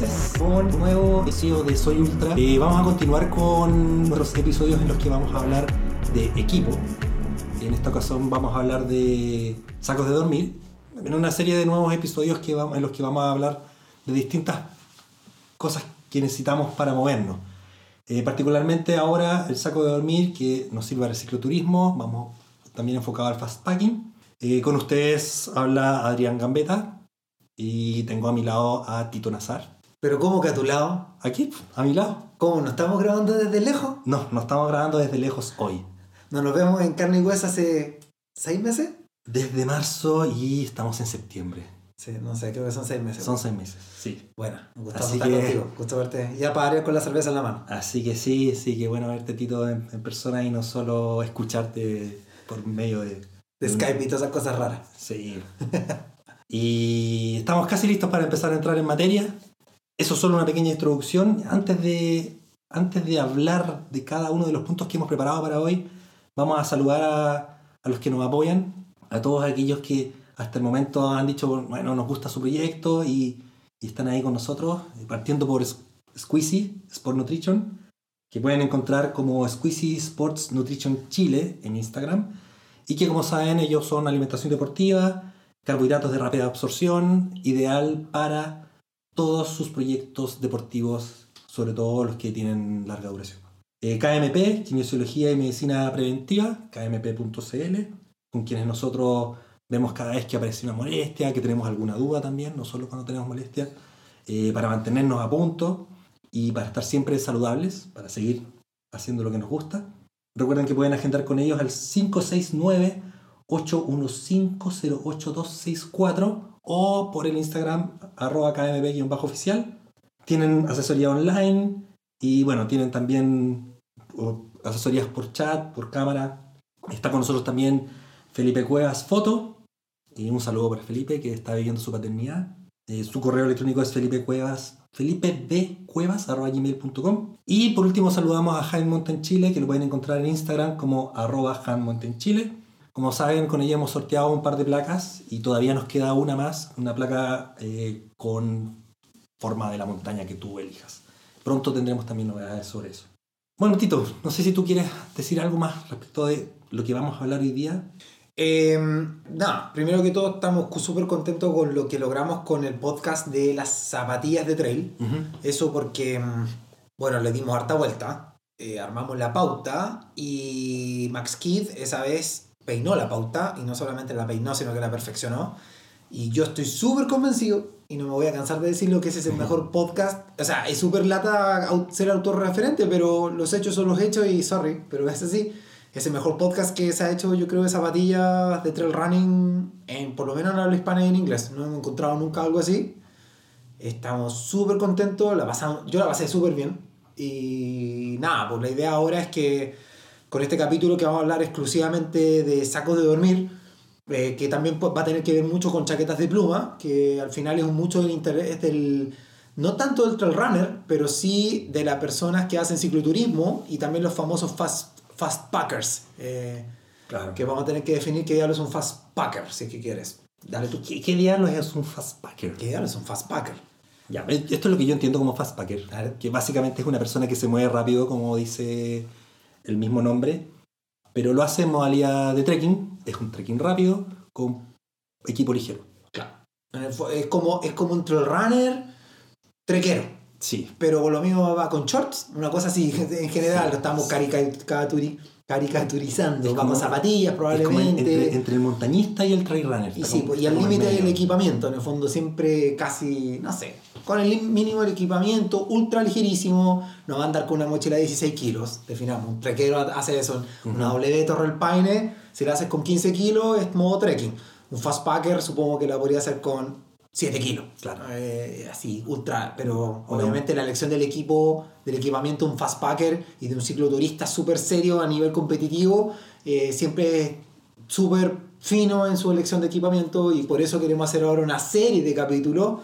entonces con nuevo episodio de Soy Ultra. Eh, vamos a continuar con nuestros episodios en los que vamos a hablar de equipo. En esta ocasión vamos a hablar de sacos de dormir. En una serie de nuevos episodios que vamos, en los que vamos a hablar de distintas cosas que necesitamos para movernos. Eh, particularmente ahora el saco de dormir que nos sirve al cicloturismo, vamos también enfocado al fast packing. Eh, con ustedes habla Adrián Gambetta y tengo a mi lado a Tito Nazar. Pero ¿cómo que a tu lado? Aquí, a mi lado. ¿Cómo? ¿No estamos grabando desde lejos? No, no estamos grabando desde lejos hoy. ¿No nos vemos en carne y hueso hace seis meses? Desde marzo y estamos en septiembre. Sí, no sé, creo que son seis meses. Son seis meses, sí. Bueno, un gusto Así estar que- contigo. Gusto verte. Ya para con la cerveza en la mano. Así que sí, sí, que bueno verte Tito en, en persona y no solo escucharte por medio de... De Skype y todas esas cosas raras. Sí. y estamos casi listos para empezar a entrar en materia. Eso es solo una pequeña introducción. Antes de, antes de hablar de cada uno de los puntos que hemos preparado para hoy, vamos a saludar a, los que nos apoyan, a todos aquellos que hasta el momento han dicho, bueno, nos gusta su proyecto y, están ahí con nosotros, eh, partiendo por Squeezy Sport Nutrition, que pueden encontrar como Squeezy Sports Nutrition Chile en Instagram, y que como saben ellos son alimentación deportiva, carbohidratos de rápida absorción, ideal para todos sus proyectos deportivos, sobre todo los que tienen larga duración. Eh, KMP, Kinesiología y Medicina Preventiva, kmp.cl, con quienes nosotros vemos cada vez que aparece una molestia, que tenemos alguna duda también, no solo cuando tenemos molestia, eh, para mantenernos a punto y para estar siempre saludables, para seguir haciendo lo que nos gusta. Recuerden que pueden agendar con ellos al 569-815-08264 o por el Instagram arroba kmp-oficial. Tienen asesoría online y bueno, tienen también asesorías por chat, por cámara. Está con nosotros también Felipe Cuevas Foto. Y un saludo para Felipe que está viviendo su paternidad. Eh, su correo electrónico es Felipe Cuevas, felipebcuevas.gmail.com Y por último saludamos a Jaime Mountain Chile, que lo pueden encontrar en Instagram como arroba Chile. Como saben, con ella hemos sorteado un par de placas y todavía nos queda una más, una placa eh, con forma de la montaña que tú elijas. Pronto tendremos también novedades sobre eso. Bueno, Tito, no sé si tú quieres decir algo más respecto de lo que vamos a hablar hoy día. Eh, nada, primero que todo estamos súper contentos con lo que logramos con el podcast de las zapatillas de trail. Eso porque, mm, bueno, le dimos harta vuelta, eh, armamos la pauta y Max Kidd esa vez peinó la pauta y no solamente la peinó, sino que la perfeccionó. Y yo estoy súper convencido, y no me voy a cansar de decirlo, que ese es el mejor podcast. O sea, es súper lata ser autorreferente, pero los hechos son los hechos y sorry, pero es así. Es el mejor podcast que se ha hecho, yo creo, de zapatillas de trail running, en, por lo menos en habla hispana y en inglés. No hemos encontrado nunca algo así. Estamos súper contentos, la pasamos, yo la pasé súper bien. Y nada, pues la idea ahora es que con este capítulo que vamos a hablar exclusivamente de sacos de dormir, eh, que también pues, va a tener que ver mucho con chaquetas de pluma, que al final es mucho del interés del, no tanto del trail runner, pero sí de las personas que hacen cicloturismo y también los famosos fast, fast packers, eh, Claro. que vamos a tener que definir qué diablos es un fast packer, si es que quieres. Dale tú. ¿Qué, qué diablos es un fastpacker? ¿Qué diablos es un fast packer? Ya, esto es lo que yo entiendo como fastpacker, Claro. que básicamente es una persona que se mueve rápido, como dice el mismo nombre, pero lo hace en modalidad de trekking, es un trekking rápido con equipo ligero. Claro. Es como, es como un trail runner trequero. Sí, pero lo mismo va con shorts, una cosa así, en general, lo estamos caricaturi- caricaturizando, vamos como- zapatillas probablemente. entre, entre el montañista y el trail runner. y sí, pues, y al límite del equipamiento, en el fondo siempre casi, no sé, con el mínimo del equipamiento, ultra ligerísimo, no va a andar con una mochila de 16 kilos, definamos, un trequero hace eso, una W Torre Paine, si la haces con 15 kilos es modo trekking, un fast packer supongo que la podría hacer con 7 kilos, Claro. Eh, así, ultra, pero obviamente la elección del equipo, del equipamiento de un fast packer y de un cicloturista súper serio a nivel competitivo, eh, siempre es súper fino en su elección de equipamiento y por eso queremos hacer ahora una serie de capítulos.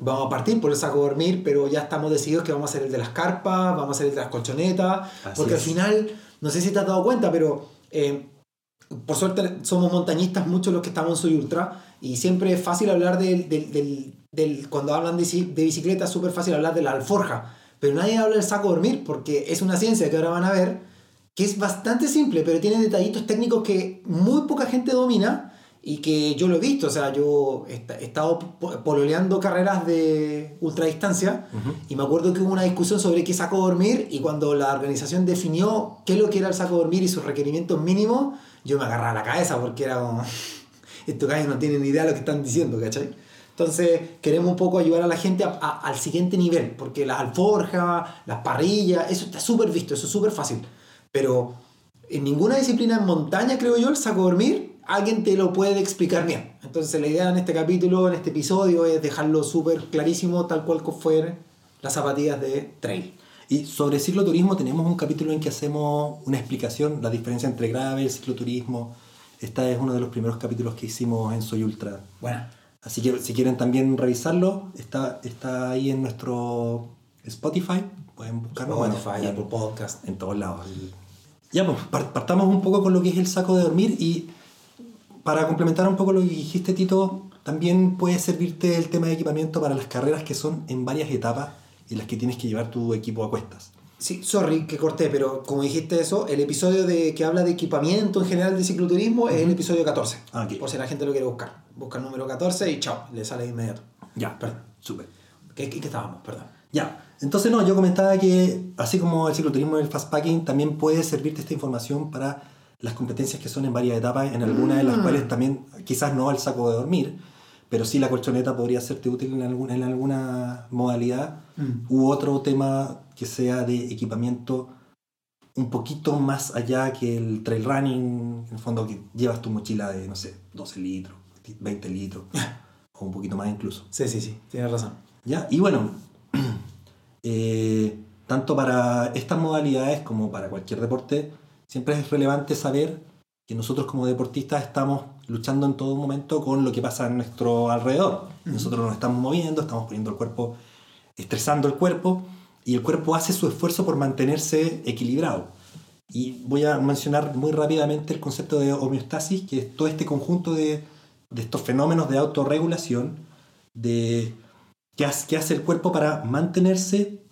Vamos a partir por el saco de dormir, pero ya estamos decididos que vamos a hacer el de las carpas, vamos a hacer el de las colchonetas, Así porque es. al final, no sé si te has dado cuenta, pero eh, por suerte somos montañistas muchos los que estamos en Soy Ultra y siempre es fácil hablar del, del, del, del cuando hablan de, de bicicleta es súper fácil hablar de la alforja, pero nadie habla del saco dormir porque es una ciencia que ahora van a ver que es bastante simple, pero tiene detallitos técnicos que muy poca gente domina y que yo lo he visto, o sea, yo he estado pololeando carreras de ultradistancia uh y me acuerdo que hubo una discusión sobre qué saco dormir y cuando la organización definió qué es lo que era el saco dormir y sus requerimientos mínimos, yo me agarraba la cabeza porque era como, estos gallos no tienen ni idea de lo que están diciendo, ¿cachai? Entonces queremos un poco ayudar a la gente al siguiente nivel, porque las alforjas, las parrillas, eso está súper visto, eso es súper fácil, pero en ninguna disciplina en montaña, creo yo, el saco dormir alguien te lo puede explicar bien. Entonces la idea en este capítulo, en este episodio, es dejarlo súper clarísimo, tal cual fue las zapatillas de trail. Y sobre cicloturismo tenemos un capítulo en que hacemos una explicación, la diferencia entre grave y cicloturismo. Este es uno de los primeros capítulos que hicimos en Soy Ultra. Bueno. Así que si quieren también revisarlo, está, está ahí en nuestro Spotify. Pueden buscarlo. Spotify, Apple Podcast. En todos lados. Ya, pues partamos un poco con lo que es el saco de dormir y para complementar un poco lo que dijiste, Tito, también puede servirte el tema de equipamiento para las carreras que son en varias etapas y las que tienes que llevar tu equipo a cuestas. Sí, sorry que corté, pero como dijiste eso, el episodio de que habla de equipamiento en general de cicloturismo es el episodio 14. Ah, Por si la gente lo quiere buscar. Busca el número 14 y chao, le sale de inmediato. Ya, perdón, súper. ¿Qué, ¿Qué, estábamos? Perdón. Ya, entonces no, yo comentaba que así como el cicloturismo y el fastpacking, también puede servirte esta información para las competencias que son en varias etapas, en algunas de las mm. cuales también, quizás no al saco de dormir, pero sí la colchoneta podría serte útil en alguna, en alguna modalidad, mm. u otro tema que sea de equipamiento un poquito más allá que el trail running, en el fondo que llevas tu mochila de, no sé, 12 litros, 20 litros, o un poquito más incluso. Sí, sí, sí, tienes razón. ¿Ya? Y bueno, eh, tanto para estas modalidades como para cualquier deporte, siempre es relevante saber que nosotros como deportistas estamos luchando en todo momento con lo que pasa en nuestro alrededor. Nosotros nos estamos moviendo, estamos poniendo el cuerpo, estresando el cuerpo, y el cuerpo hace su esfuerzo por mantenerse equilibrado. Y voy a mencionar muy rápidamente el concepto de homeostasis, que es todo este conjunto de, estos fenómenos de autorregulación, de que hace el cuerpo para mantenerse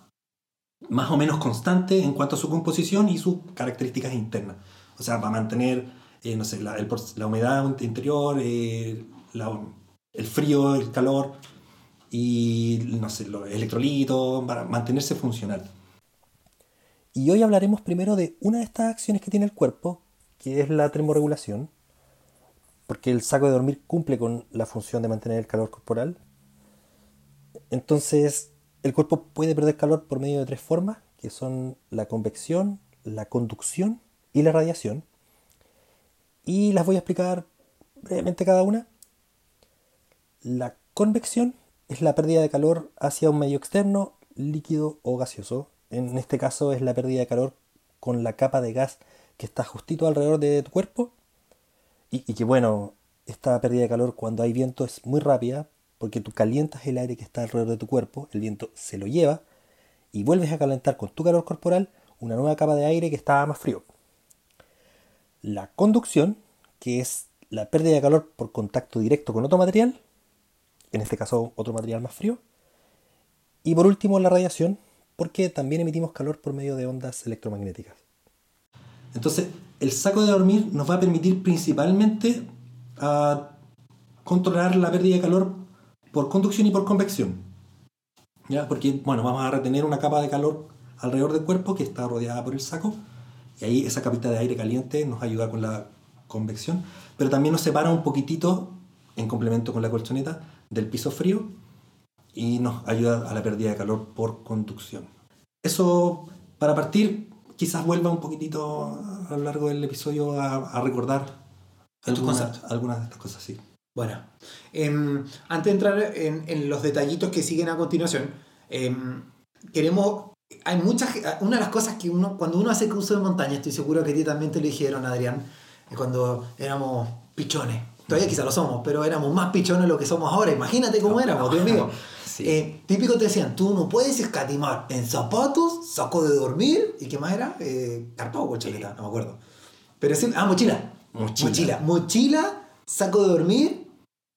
más o menos constante en cuanto a su composición y sus características internas. O sea, va mantener, eh, no sé, la, la, humedad interior, eh, el frío, el calor y, no sé, los electrolitos, para mantenerse funcional. Y hoy hablaremos primero de una de estas acciones que tiene el cuerpo, que es la termorregulación, porque el saco de dormir cumple con la función de mantener el calor corporal. Entonces, el cuerpo puede perder calor por medio de tres formas, que son la convección, la conducción y la radiación. Y las voy a explicar brevemente cada una. La convección es la pérdida de calor hacia un medio externo, líquido o gaseoso. En este caso es la pérdida de calor con la capa de gas que está justito alrededor de tu cuerpo. Y, que bueno, esta pérdida de calor cuando hay viento es muy rápida, porque tú calientas el aire que está alrededor de tu cuerpo, el viento se lo lleva y vuelves a calentar con tu calor corporal una nueva capa de aire que está más frío. La conducción, que es la pérdida de calor por contacto directo con otro material, en este caso otro material más frío. Y por último la radiación, porque también emitimos calor por medio de ondas electromagnéticas. Entonces, el saco de dormir nos va a permitir principalmente a controlar la pérdida de calor por conducción y por convección. ¿Ya? Porque, bueno, vamos a retener una capa de calor alrededor del cuerpo que está rodeada por el saco. Y ahí esa capita de aire caliente nos ayuda con la convección. Pero también nos separa un poquitito, en complemento con la colchoneta, del piso frío y nos ayuda a la pérdida de calor por conducción. Eso, para partir, quizás vuelva un poquitito a lo largo del episodio a, recordar algunas, algunas de estas cosas, sí. Bueno, em, antes de entrar en, los detallitos que siguen a continuación, em, queremos. Hay muchas. Una de las cosas que uno. Cuando uno hace cruce de montaña, estoy seguro que a ti también te lo dijeron, Adrián, cuando éramos pichones. Todavía quizá lo somos, pero éramos más pichones de lo que somos ahora. Imagínate cómo éramos, Dios mío. Eh, típico te decían, tú no puedes escatimar en zapatos, saco de dormir, ¿y qué más era? Eh, carpa o no me acuerdo. Pero sí, ah, mochila. Mochila. Mochila. Mochila, saco de dormir,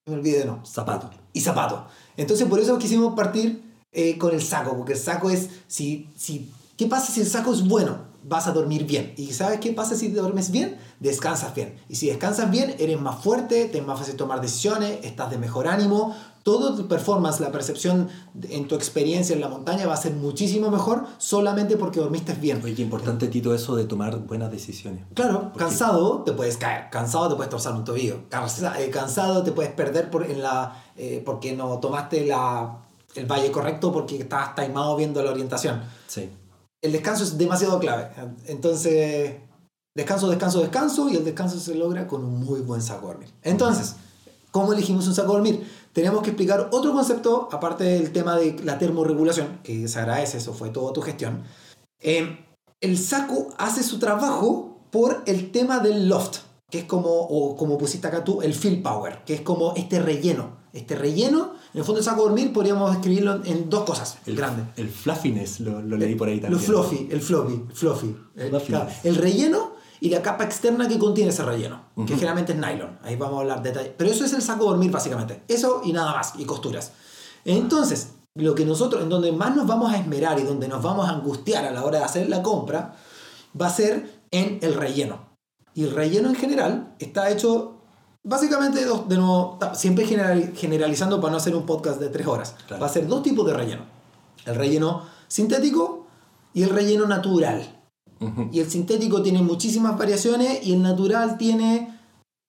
me olvidé de no. Zapato. Y zapato. Entonces por eso quisimos partir eh, con el saco, porque el saco es, si, si, ¿qué pasa si el saco es bueno? Vas a dormir bien. ¿Y sabes qué pasa si duermes bien? Descansas bien. Y si descansas bien, eres más fuerte, te es más fácil tomar decisiones, estás de mejor ánimo, todo tu performance, la percepción en tu experiencia en la montaña va a ser muchísimo mejor solamente porque dormiste bien. Oye, qué importante, Tito, eso de tomar buenas decisiones. Claro, cansado te puedes caer, cansado te puedes torcer un tobillo, eh, cansado te puedes perder por, en la, eh, porque no tomaste la, el valle correcto porque estabas taimado viendo la orientación. Sí. El descanso es demasiado clave. Entonces, descanso, descanso, descanso y el descanso se logra con un muy buen saco dormir. Entonces, ¿cómo elegimos un saco dormir? Tenemos que explicar otro concepto, aparte del tema de la termorregulación, que se agradece, eso fue toda tu gestión. Eh, el saco hace su trabajo por el tema del loft, que es como, o como pusiste acá tú, el fill power, que es como este relleno. Este relleno, en el fondo el saco de dormir podríamos escribirlo en, dos cosas El, grandes. el fluffiness lo, lo leí por ahí Lo también. fluffy, el fluffy, fluffy. El, Fluffy. claro, el relleno y la capa externa que contiene ese relleno, que generalmente es nylon. Ahí vamos a hablar de detalle. Pero eso es el saco de dormir básicamente. Eso y nada más, y costuras. Entonces, lo que nosotros, en donde más nos vamos a esmerar y donde nos vamos a angustiar a la hora de hacer la compra, va a ser en el relleno. Y el relleno en general está hecho básicamente de nuevo, siempre general- generalizando para no hacer un podcast de tres horas. Claro. Va a ser dos tipos de relleno. El relleno sintético y el relleno natural. Y el sintético tiene muchísimas variaciones y el natural tiene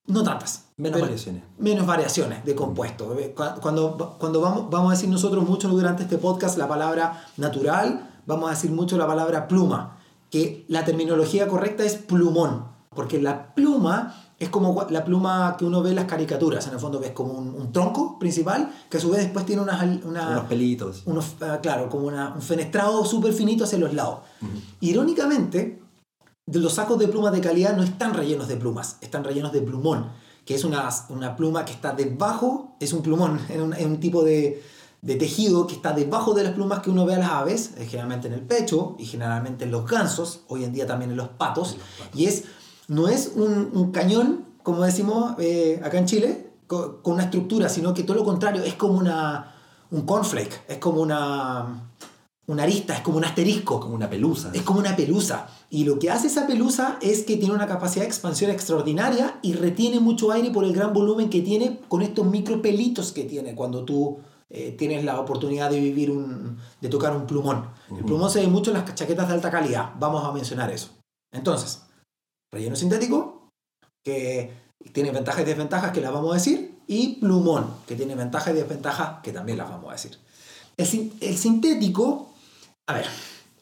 no tantas. Menos variaciones. Menos variaciones de compuesto. Cu- Cuando, cuando vamos, vamos a decir nosotros mucho durante este podcast la palabra natural, vamos a decir mucho la palabra pluma, que la terminología correcta es plumón, porque la pluma es como la pluma que uno ve en las caricaturas, en el fondo ves como un, un tronco principal, que a su vez después tiene unas, una- Unos pelitos. unos, ah, claro, como una- un fenestrado súper finito hacia los lados. Irónicamente, los sacos de plumas de calidad no están rellenos de plumas, están rellenos de plumón, que es una, una pluma que está debajo, es un plumón, es un, es un tipo de, de tejido que está debajo de las plumas que uno ve a las aves, eh, generalmente en el pecho y generalmente en los gansos, hoy en día también en los patos, y es, no es un, un cañón, como decimos eh, acá en Chile, co- con una estructura, sino que todo lo contrario, es como una, un cornflake, es como una, una arista, es como un asterisco. Como una pelusa. Es como una pelusa. Y lo que hace esa pelusa es que tiene una capacidad de expansión extraordinaria y retiene mucho aire por el gran volumen que tiene con estos micropelitos que tiene cuando tú eh, tienes la oportunidad de vivir un, de tocar un plumón. El Ujú. plumón se ve mucho en las chaquetas de alta calidad. Vamos a mencionar eso. Entonces, relleno sintético, que tiene ventajas y desventajas que las vamos a decir, y plumón, que tiene ventajas y desventajas que también las vamos a decir. El, sin- el sintético, a ver,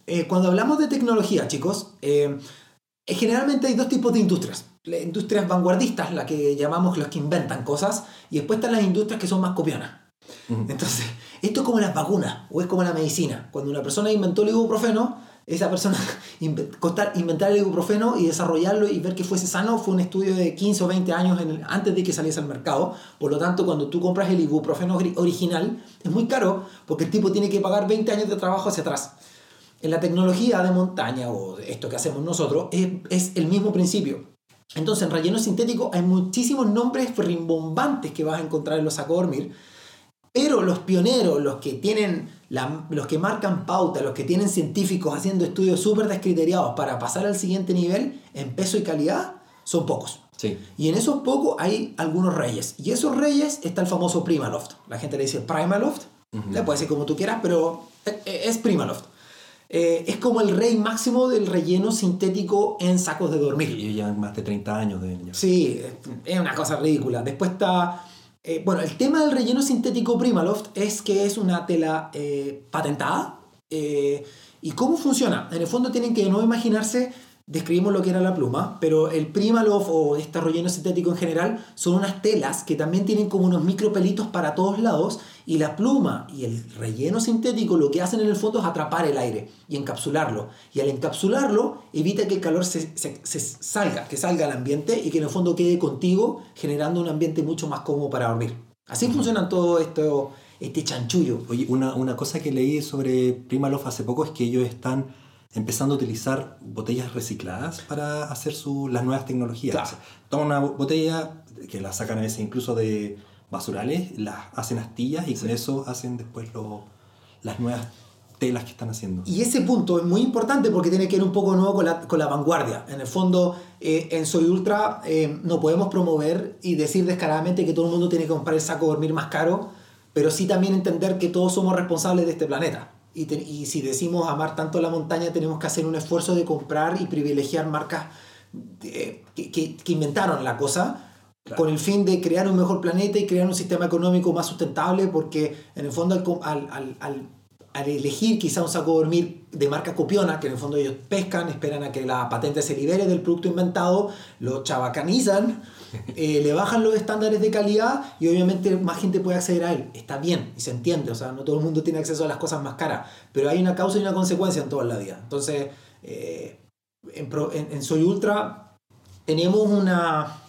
eh, cuando hablamos de tecnología, chicos, eh, eh, generalmente hay dos tipos de industrias. Las industrias vanguardistas, las que llamamos las que inventan cosas, y después están las industrias que son más copionas. Ujú. Entonces, esto es como las vacunas o es como la medicina. Cuando una persona inventó el ibuprofeno, esa persona costar- inventar el ibuprofeno y desarrollarlo y ver que fuese sano fue un estudio de 15 o 20 años antes de que saliese al mercado. Por lo tanto, cuando tú compras el ibuprofeno ori- original, es muy caro porque el tipo tiene que pagar 20 años de trabajo hacia atrás. En la tecnología de montaña o esto que hacemos nosotros es, el mismo principio. Entonces, en relleno sintético hay muchísimos nombres rimbombantes que vas a encontrar en los sacos dormir. Pero los pioneros, los que tienen, la- los que marcan pauta, los que tienen científicos haciendo estudios súper descriteriados para pasar al siguiente nivel en peso y calidad, son pocos. Sí. Y en esos pocos hay algunos reyes. Y esos reyes está el famoso Primaloft. La gente le dice Primaloft, Ujú. le puede decir como tú quieras, pero e- e- es Primaloft. Eh, es como el rey máximo del relleno sintético en sacos de dormir. Y llevan más de 30 años de ya. Sí, es una cosa ridícula. Después está... eh, bueno, el tema del relleno sintético Primaloft es que es una tela eh, patentada. eh, ¿Y cómo funciona? En el fondo tienen que no imaginarse, describimos lo que era la pluma, pero el Primaloft o este relleno sintético en general son unas telas que también tienen como unos micropelitos para todos lados y la pluma y el relleno sintético lo que hacen en el fondo es atrapar el aire y encapsularlo. Y al encapsularlo evita que el calor se, se- se salga, que salga al ambiente y que en el fondo quede contigo generando un ambiente mucho más cómodo para dormir. Así funciona todo esto, este chanchullo. Oye, una, una cosa que leí sobre Primaloft hace poco es que ellos están empezando a utilizar botellas recicladas para hacer su, las nuevas tecnologías. Claro. O sea, toman una botella que la sacan a veces incluso de basurales, las hacen astillas y con eso hacen después lo- las nuevas telas que están haciendo. Y ese punto es muy importante porque tiene que ver un poco nuevo con la, con la vanguardia. En el fondo, eh, en Soy Ultra eh, no podemos promover y decir descaradamente que todo el mundo tiene que comprar el saco de dormir más caro, pero sí también entender que todos somos responsables de este planeta. Y, te- y si decimos amar tanto la montaña, tenemos que hacer un esfuerzo de comprar y privilegiar marcas eh, que, que- que inventaron la cosa Claro. con el fin de crear un mejor planeta y crear un sistema económico más sustentable, porque en el fondo al, al, al- al- al elegir quizá un saco de dormir de marca copiona, que en el fondo ellos pescan, esperan a que la patente se libere del producto inventado, lo chabacanizan, eh, le bajan los estándares de calidad y obviamente más gente puede acceder a él. Está bien y se entiende, o sea, no todo el mundo tiene acceso a las cosas más caras, pero hay una causa y una consecuencia en toda la vida. Entonces, eh, en, Pro- en- en Soy Ultra teníamos una,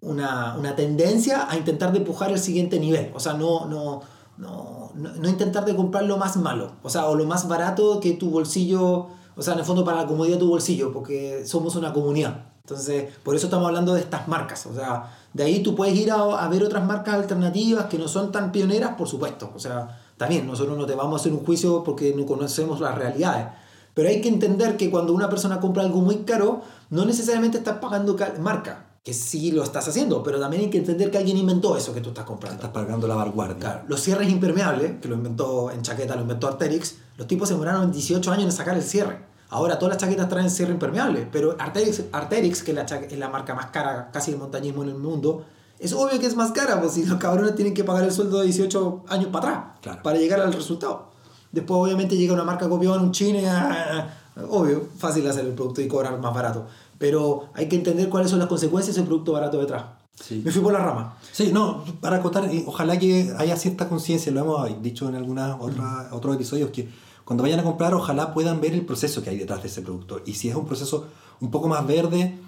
una, una tendencia a intentar empujar el siguiente nivel. O sea, no, no, no, no, intentar de comprar lo más malo. O sea, o lo más barato que tu bolsillo, o sea, en el fondo para la comodidad de tu bolsillo, porque somos una comunidad. Entonces, por eso estamos hablando de estas marcas. O sea, de ahí tú puedes ir a, a ver otras marcas alternativas que no son tan pioneras, por supuesto. O sea, también nosotros no te vamos a hacer un juicio porque no conocemos las realidades. Pero hay que entender que cuando una persona compra algo muy caro, no necesariamente estás pagando ca- marca, que sí lo estás haciendo, pero también hay que entender que alguien inventó eso que tú estás comprando. Estás pagando la vanguardia. Claro, los cierres impermeables, que lo inventó en chaqueta, lo inventó Arterix, los tipos se demoraron 18 años en sacar el cierre. Ahora todas las chaquetas traen cierre impermeable, pero Arterix, Arterix que es la, es la marca más cara casi de montañismo en el mundo, es obvio que es más cara, pues si los cabrones tienen que pagar el sueldo de 18 años para atrás, Claro. para llegar al resultado. Después obviamente llega una marca copión, un chine, ah, ah, obvio, fácil hacer el producto y cobrar más barato. Pero hay que entender cuáles son las consecuencias del producto barato detrás. Sí. Me fui por la rama. Sí, no, para acotar, ojalá que haya cierta conciencia, lo hemos dicho en algunos otros episodios, que cuando vayan a comprar, ojalá puedan ver el proceso que hay detrás de ese producto. Y si es un proceso un poco más verde,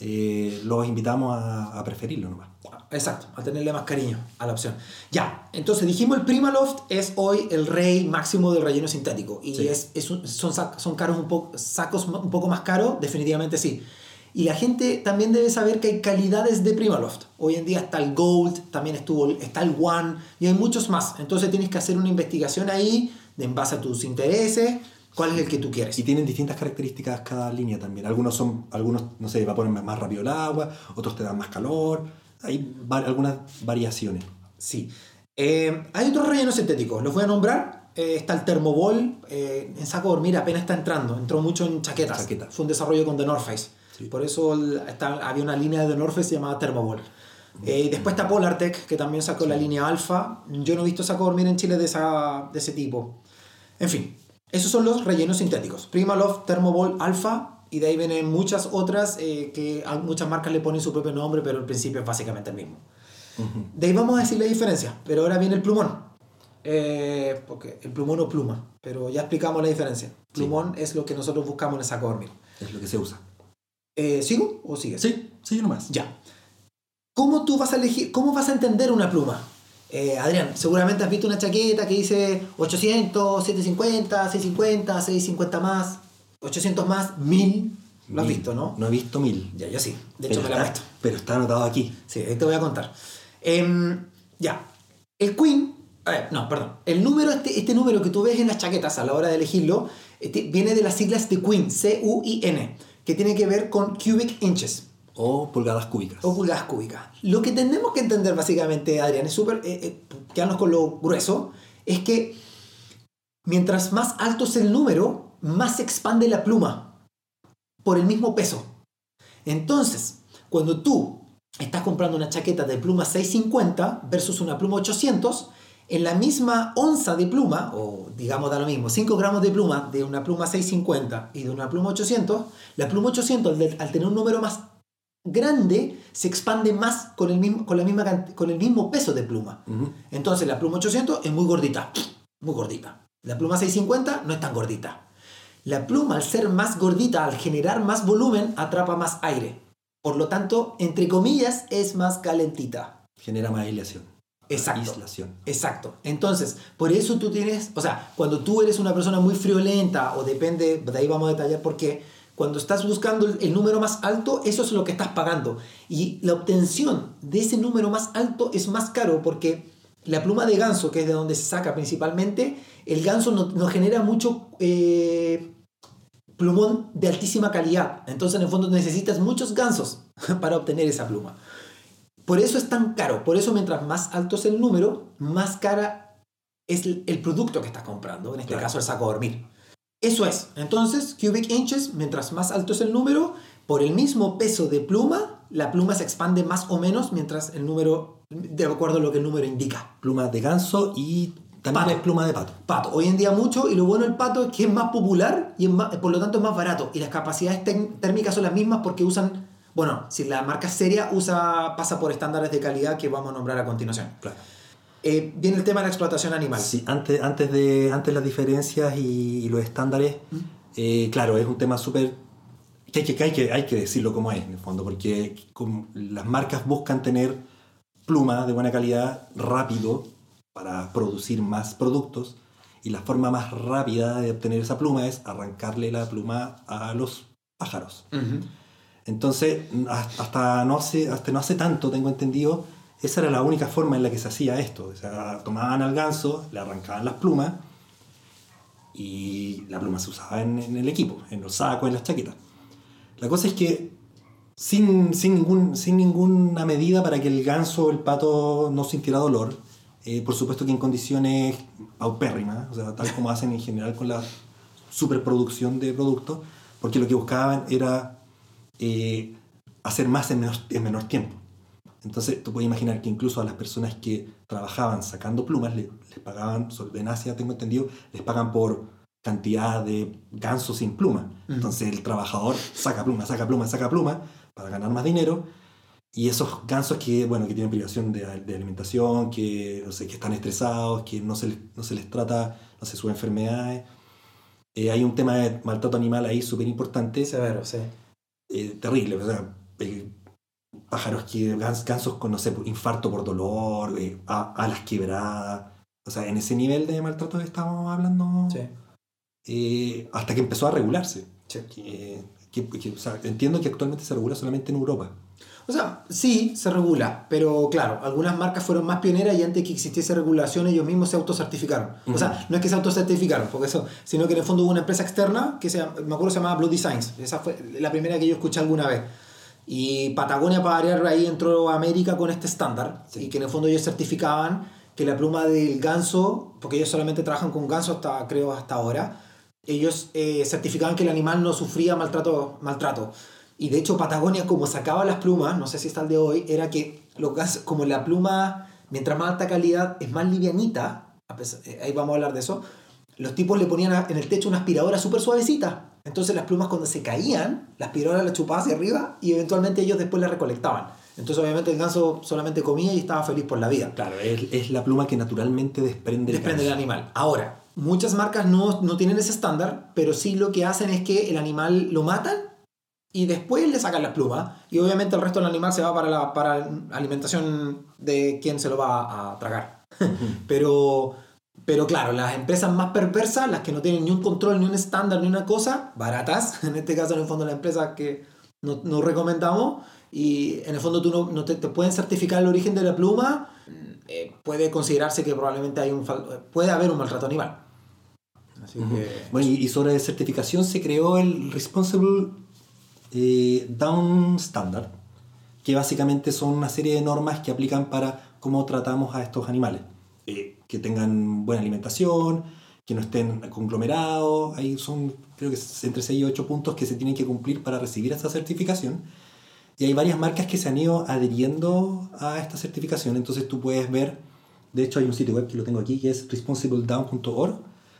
eh, los invitamos a, a preferirlo nomás. Exacto, a tenerle más cariño a la opción. Ya, entonces dijimos el Primaloft es hoy el rey máximo del relleno sintético. Y Sí. es, es un- son, sac- son caros un poco, sacos un poco más caros, definitivamente sí. Y la gente también debe saber que hay calidades de Primaloft. Hoy en día está el Gold, también estuvo, está el One y hay muchos más. Entonces tienes que hacer una investigación ahí en base a tus intereses, cuál es el que tú quieres. Y tienen distintas características cada línea también. Algunos son, algunos, no sé, evaporan más rápido el agua, otros te dan más calor. Hay va- algunas variaciones. Sí. Eh, hay otros rellenos sintéticos, los voy a nombrar. Eh, está el Thermoball, eh, en saco de dormir apenas está entrando, entró mucho en chaquetas. Chaqueta. Fue un desarrollo con The North Face. Sí. Por eso está- había una línea de Face llamada Thermoball. Eh, después está Polartec, que también sacó la línea Alpha. Yo no he visto saco dormir en Chile de, esa, de ese tipo. En fin, esos son los rellenos sintéticos. Primaloft, Thermoball, Alpha. Y de ahí vienen muchas otras eh, que a muchas marcas le ponen su propio nombre, pero el principio es básicamente el mismo. De ahí vamos a decir la diferencia, pero ahora viene el plumón. Eh, porque el plumón o pluma, pero ya explicamos la diferencia. Plumón es lo que nosotros buscamos en el saco dormir. Es lo que se usa. Eh, ¿Sigo o sigues? Sí, sí, nomás. Ya. ¿Cómo tú vas a elegir, cómo vas a entender una pluma? Eh, Adrián, seguramente has visto una chaqueta que dice 800, 750, 650, 650 más, 800 más, 1000. Lo has Mil. visto, ¿no? No he visto mil. Ya, yo sí. De hecho, pero, me la he puesto. pero está anotado aquí. Sí, te voy a contar. Em, ya. El Queen. a ver, no, perdón. El número, este, este número que tú ves en las chaquetas a la hora de elegirlo, este, viene de las siglas de Queen, C-U-I-N, que tiene que ver con cubic inches O pulgadas cúbicas. o pulgadas cúbicas. Lo que tenemos que entender básicamente, Adrián, es súper. Eh, eh, quedarnos con lo grueso, es que mientras más alto es el número, más se expande la pluma por el mismo peso. Entonces, cuando tú estás comprando una chaqueta de pluma 650 versus una pluma 800, en la misma onza de pluma, o digamos da lo mismo, 5 gramos de pluma de una pluma 650 y de una pluma 800, la pluma 800 al, tener un número más grande se expande más con el mismo, con la misma, con el mismo peso de pluma. Entonces la pluma 800 es muy gordita, muy gordita. La pluma 650 no es tan gordita. La pluma al ser más gordita, al generar más volumen, atrapa más aire. Por lo tanto, entre comillas, es más calentita. Genera más aislación. Exacto. Exacto. Entonces, por eso tú tienes, o sea, cuando tú eres una persona muy friolenta, o depende, de ahí vamos a detallar por qué, cuando estás buscando el, el número más alto, eso es lo que estás pagando. Y la obtención de ese número más alto es más caro porque la pluma de ganso, que es de donde se saca principalmente, el ganso no, no genera mucho eh, plumón de altísima calidad. Entonces, en el fondo, necesitas muchos gansos para obtener esa pluma. Por eso es tan caro. Por eso, mientras más alto es el número, más cara es el, producto que estás comprando. En este Claro. caso, el saco a dormir. Eso es. Entonces, cubic inches, mientras más alto es el número, por el mismo peso de pluma, la pluma se expande más o menos mientras el número, de acuerdo a lo que el número indica. Pluma de ganso y también Pato. hay pluma de pato. Pato, hoy en día mucho, y lo bueno del pato es que es más popular y es más- por lo tanto es más barato. Y las capacidades térmicas son las mismas porque usan, bueno, si la marca es seria, usa, pasa por estándares de calidad que vamos a nombrar a continuación. Claro. Eh, viene el tema de la explotación animal. Sí, antes, antes, de, antes las diferencias y, y los estándares, eh, claro, es un tema súper... Que hay que, que hay, que hay que decirlo como es, en el fondo, porque como las marcas buscan tener pluma de buena calidad rápido para producir más productos y la forma más rápida de obtener esa pluma es arrancarle la pluma a los pájaros. Ujú. Entonces, hasta no, hace, hasta no hace tanto, tengo entendido, esa era la única forma en la que se hacía esto. O sea, tomaban al ganso, le arrancaban las plumas y la pluma se usaba en, en el equipo, en los sacos, en las chaquetas. La cosa es que sin, sin, ningún, sin ninguna medida para que el ganso o el pato no sintiera dolor, eh, por supuesto que en condiciones paupérrimas, o sea, tal como hacen en general con la superproducción de productos, porque lo que buscaban era eh, hacer más en menor, en menor tiempo. Entonces, tú puedes imaginar que incluso a las personas que trabajaban sacando plumas, le- les pagaban, en Asia tengo entendido, les pagan por cantidad de gansos sin pluma. Entonces, el trabajador saca pluma, saca pluma, saca pluma para ganar más dinero. Y esos gansos que, bueno, que tienen privación de, de alimentación, que, no sé, que están estresados, que no se les, no se les trata, no sé, sus enfermedades. Eh, hay un tema de maltrato animal ahí súper importante Severo, sí. Eh, terrible. O sea, eh, pájaros que, gans- gansos con, no sé, por infarto por dolor, eh, alas quebradas. O sea, en ese nivel de maltrato que estamos hablando, Sí. hasta que empezó a regularse. Sí. Que- que- que- o sea, entiendo que actualmente se regula solamente en Europa. O sea, sí, se regula, pero claro, algunas marcas fueron más pioneras y antes que existiese regulación ellos mismos se autocertificaron. O sea, no es que se autocertificaron, porque eso, sino que en el fondo hubo una empresa externa que se, me acuerdo se llamaba Blue Designs. Esa fue la primera que yo escuché alguna vez. Y Patagonia para variar ahí entró a América con este estándar Sí. y que en el fondo ellos certificaban que la pluma del ganso, porque ellos solamente trabajan con ganso hasta creo hasta ahora, ellos eh, certificaban que el animal no sufría maltrato, maltrato. Y de hecho Patagonia como sacaba las plumas, no sé si está el de hoy, era que los gansos, como la pluma, mientras más alta calidad, es más livianita, a pesar- eh, ahí vamos a hablar de eso, los tipos le ponían a- en el techo una aspiradora súper suavecita. Entonces las plumas cuando se caían, la aspiradora la chupaba hacia arriba y eventualmente ellos después la recolectaban. Entonces obviamente el ganso solamente comía y estaba feliz por la vida. Claro, es, es la pluma que naturalmente desprende el Desprende el ganso. animal. Ahora, muchas marcas no, no tienen ese estándar, pero sí lo que hacen es que el animal lo matan y después le sacan las plumas. Y obviamente el resto del animal se va para la para alimentación de quien se lo va a tragar. pero, pero claro, las empresas más perversas, las que no tienen ni un control, ni un estándar, ni una cosa, baratas, en este caso en el fondo las empresas que no, no recomendamos, y en el fondo tú no, no te, te pueden certificar el origen de la pluma, eh, puede considerarse que probablemente hay un puede haber un maltrato animal. Así Ujú. que... Bueno, y sobre certificación se creó el Responsible eh, Down Standard, que básicamente son una serie de normas que aplican para cómo tratamos a estos animales. Eh, que tengan buena alimentación, que no estén conglomerados. Ahí son, creo que entre 6 y 8 puntos que se tienen que cumplir para recibir esta certificación. Y hay varias marcas que se han ido adheriendo a esta certificación. Entonces tú puedes ver, de hecho hay un sitio web que lo tengo aquí, que es responsibledown.org.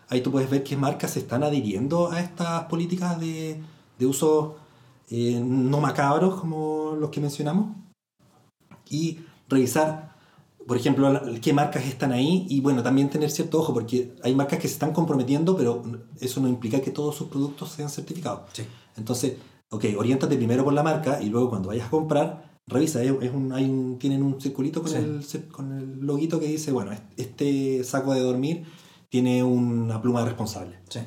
Ahí tú puedes ver qué marcas se están adhiriendo a estas políticas de, de uso eh, no macabros como los que mencionamos. Y revisar, por ejemplo, qué marcas están ahí. Y bueno, también tener cierto ojo, porque hay marcas que se están comprometiendo, pero eso no implica que todos sus productos sean certificados. Sí. Entonces, ok, oriéntate primero por la marca y luego cuando vayas a comprar, revisa, es, un, hay un, tienen un circulito con, Sí. el, con el loguito que dice, bueno, este saco de dormir tiene una pluma responsable. Sí.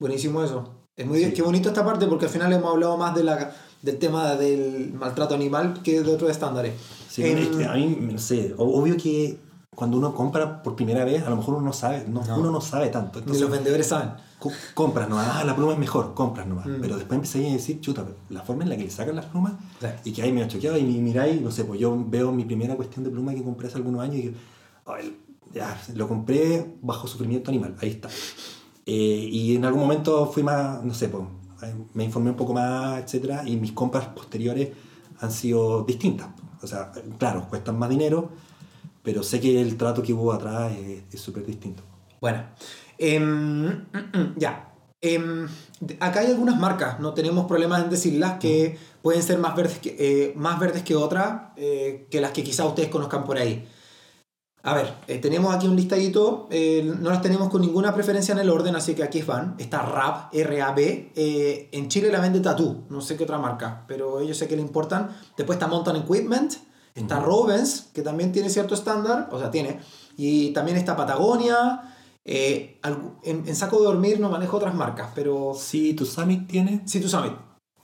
Buenísimo eso. Es muy Sí. qué bonito esta parte porque al final hemos hablado más de la, del tema del maltrato animal que de otros estándares. Sí, Em, es que a mí, no sé, obvio que cuando uno compra por primera vez, a lo mejor uno no sabe, no, No. uno no sabe tanto. Ni Entonces, los vendedores saben. co- compras nomás, ah, la pluma es mejor, compras nomás. Mm. Pero después empecé a decir, chuta, la forma en la que le sacan las plumas Sí. y que ahí me ha choqueado y mi- miráis, no sé, pues yo veo mi primera cuestión de pluma que compré hace algunos años y digo, "Ay, ya, lo compré bajo sufrimiento animal, ahí está. Eh, y en algún momento fui más, no sé, pues, me informé un poco más, etcétera, y mis compras posteriores han sido distintas. O sea, claro, cuestan más dinero, pero sé que el trato que hubo atrás es súper distinto. Bueno, mm, ya. De- acá hay algunas marcas, no tenemos problemas en decirlas, que pueden ser más verdes que, eh, más verdes que otras, eh, que las que quizá ustedes conozcan por ahí. A ver, eh, tenemos aquí un listadito, eh, no las tenemos con ninguna preferencia en el orden, así que aquí van. Está RAB, R-A-B. eh, en Chile la vende Tattoo, no sé qué otra marca, pero ellos sé que le importan. Después está Mountain Equipment, está Robens, que también tiene cierto estándar, o sea, tiene. Y también está Patagonia. en, en saco de dormir no manejo otras marcas, pero Sí, tu Summit tiene. Situ Summit.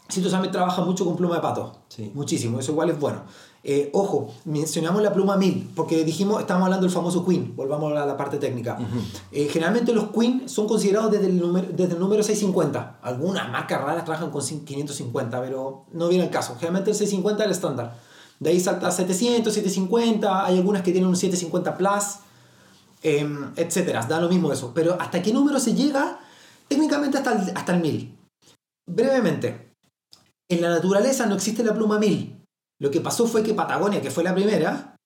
Situ Summit trabaja mucho con pluma de pato. Sí. Muchísimo, eso igual es bueno. Eh, ojo, mencionamos la pluma 1000, porque dijimos, estamos hablando del famoso Queen, volvamos a la parte técnica. Eh, generalmente los Queen son considerados desde el, número, desde el número 650. Algunas marcas raras trabajan con 550, pero no viene el caso. Generalmente el 650 es el estándar. De ahí salta a 700, 750, hay algunas que tienen un 750 Plus, em, etcétera. Da lo mismo eso. Pero ¿hasta qué número se llega? Técnicamente hasta el, hasta el 1000. Brevemente, en la naturaleza no existe la pluma 1000. Lo que pasó fue que Patagonia, que fue la primera,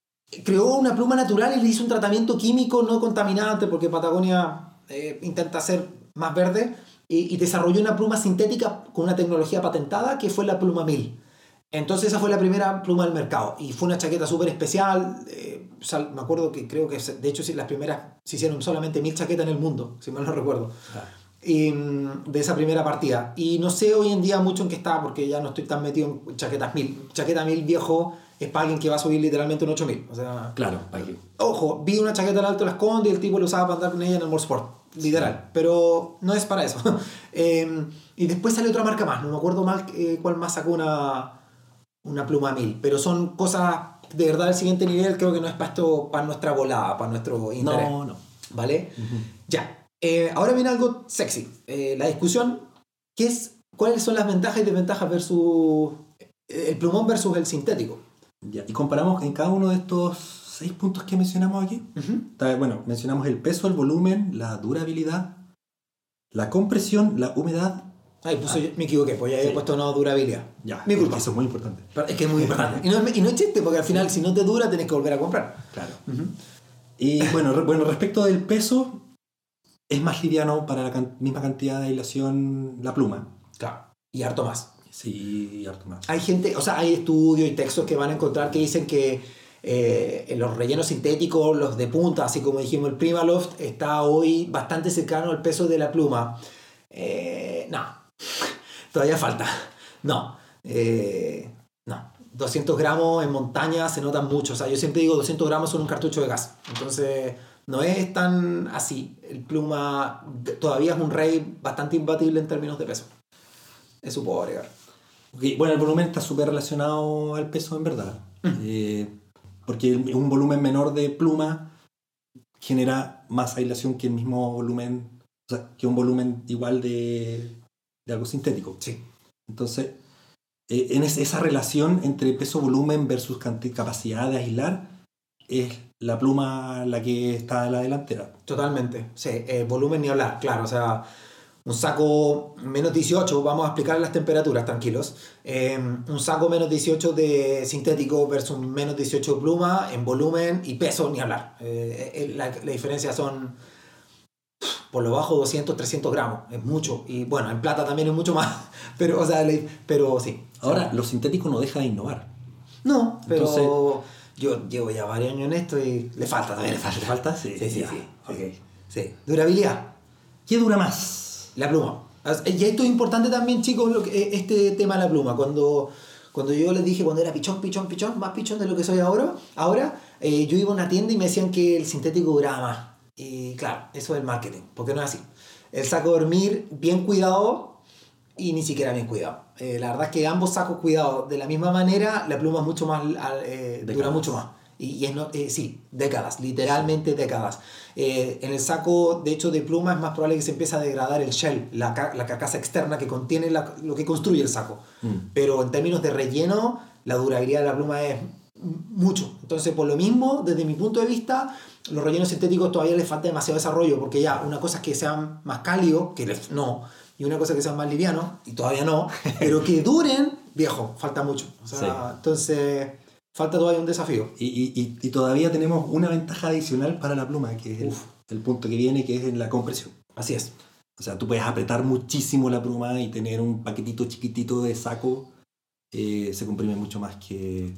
creó una pluma natural y le hizo un tratamiento químico no contaminante, porque Patagonia eh, intenta ser más verde, y, y desarrolló una pluma sintética con una tecnología patentada que fue la pluma 1000. Entonces esa fue la primera pluma del mercado y fue una chaqueta súper especial. eh, sea, me acuerdo que creo que de hecho las primeras se hicieron solamente mil chaquetas en el mundo, si mal no recuerdo. Mm, de esa primera partida. Y no sé hoy en día mucho en qué está porque ya no estoy tan metido en chaquetas 1000. Chaqueta 1000 viejo es para alguien que va a subir literalmente un 8000. O sea, Claro, aquí. Ojo, vi una chaqueta en alto las Conde y el tipo lo usaba para andar con ella en el Motorsport, literal. Pero no es para eso. Eh, y después sale otra marca más, no me acuerdo mal eh, cuál más sacó una, una pluma 1000. Pero son cosas de verdad del siguiente nivel, creo que no es para, esto, para nuestra volada, para nuestro interés. No, no. ¿Vale? Ya. Eh, ahora viene algo sexy. Eh, la discusión, que es cuáles son las ventajas y desventajas versus eh, el plumón versus el sintético. Ya, Y comparamos en cada uno de estos seis puntos que mencionamos aquí. Ujú. Está- Bueno, mencionamos el peso, el volumen, la durabilidad, la compresión, la humedad. Ay, puse yo- me equivoqué, pues ya Sí. puesto no durabilidad. Ya, Mi culpa. Eso es muy importante. Pero es que es muy importante. Y no, y no es chiste, porque al final, si no te dura, tenés que volver a comprar. Claro. Y bueno, re- bueno, respecto del peso, es más liviano para la can- misma cantidad de aislación la pluma. Claro. Y harto más. Sí, harto más. Hay gente, o sea, hay estudios y textos que van a encontrar que dicen que eh, en los rellenos sintéticos, los de punta, así como dijimos, el Primaloft está hoy bastante cercano al peso de la pluma. Eh, no, todavía falta. No, eh, no. 200 gramos en montaña se notan mucho. O sea, yo siempre digo 200 gramos son un cartucho de gas. Entonces, no es tan así. El pluma todavía es un rey bastante imbatible en términos de peso. Eso puedo agregar. Ok, Bueno, el volumen está súper relacionado al peso en verdad. Eh, porque un volumen menor de pluma genera más aislación que el mismo volumen, o sea, que un volumen igual de, de algo sintético. Sí. Entonces, eh, en es- esa relación entre peso-volumen versus capacidad de aislar, es la pluma la que está en la delantera. Totalmente, sí, eh, volumen ni hablar, claro, o sea, un saco menos 18, vamos a explicar las temperaturas, tranquilos, Eh, un saco menos 18 de sintético versus menos 18 de pluma, en volumen y peso ni hablar. Eh, la, la diferencia son, por lo bajo, 200, 300 gramos, es mucho, y bueno, en plata también es mucho más, pero, o sea, pero sí. Ahora, lo sintético no deja de innovar. No, pero Entonces- yo llevo ya varios años en esto y le falta también, le falta. ¿Le falta? Sí. Sí, sí, sí. Ok. Sí. Durabilidad. ¿Qué dura más? La pluma. Y esto es importante también, chicos, lo que, este tema de la pluma. Cuando, Cuando yo les dije cuando era pichón, pichón, pichón, más pichón de lo que soy ahora, ahora eh, yo iba a una tienda y me decían que el sintético duraba más. Y claro, eso es el marketing, porque no es así. El saco de dormir bien cuidado y ni siquiera bien cuidado. Eh, la verdad es que ambos sacos cuidados de la misma manera, la pluma es mucho más, eh, dura mucho más. Y, y es no- eh, sí, décadas, literalmente décadas. Eh, en el saco, de hecho, de pluma es más probable que se empiece a degradar el shell, la, ca- la carcasa externa que contiene la- lo que construye el saco. Mm. Pero en términos de relleno, la durabilidad de la pluma es mucho. Entonces, por lo mismo, desde mi punto de vista, los rellenos sintéticos todavía les falta demasiado desarrollo, porque ya una cosa es que sean más cálidos, que les- no, y una cosa es que sean más livianos, y todavía no, pero que duren, viejo, falta mucho. O sea, Sí. Entonces, falta todavía un desafío. Y, y- y- todavía tenemos una ventaja adicional para la pluma, que es el, el punto que viene, que es en la compresión. Así es. O sea, tú puedes apretar muchísimo la pluma y tener un paquetito chiquitito de saco. eh, se comprime mucho más que,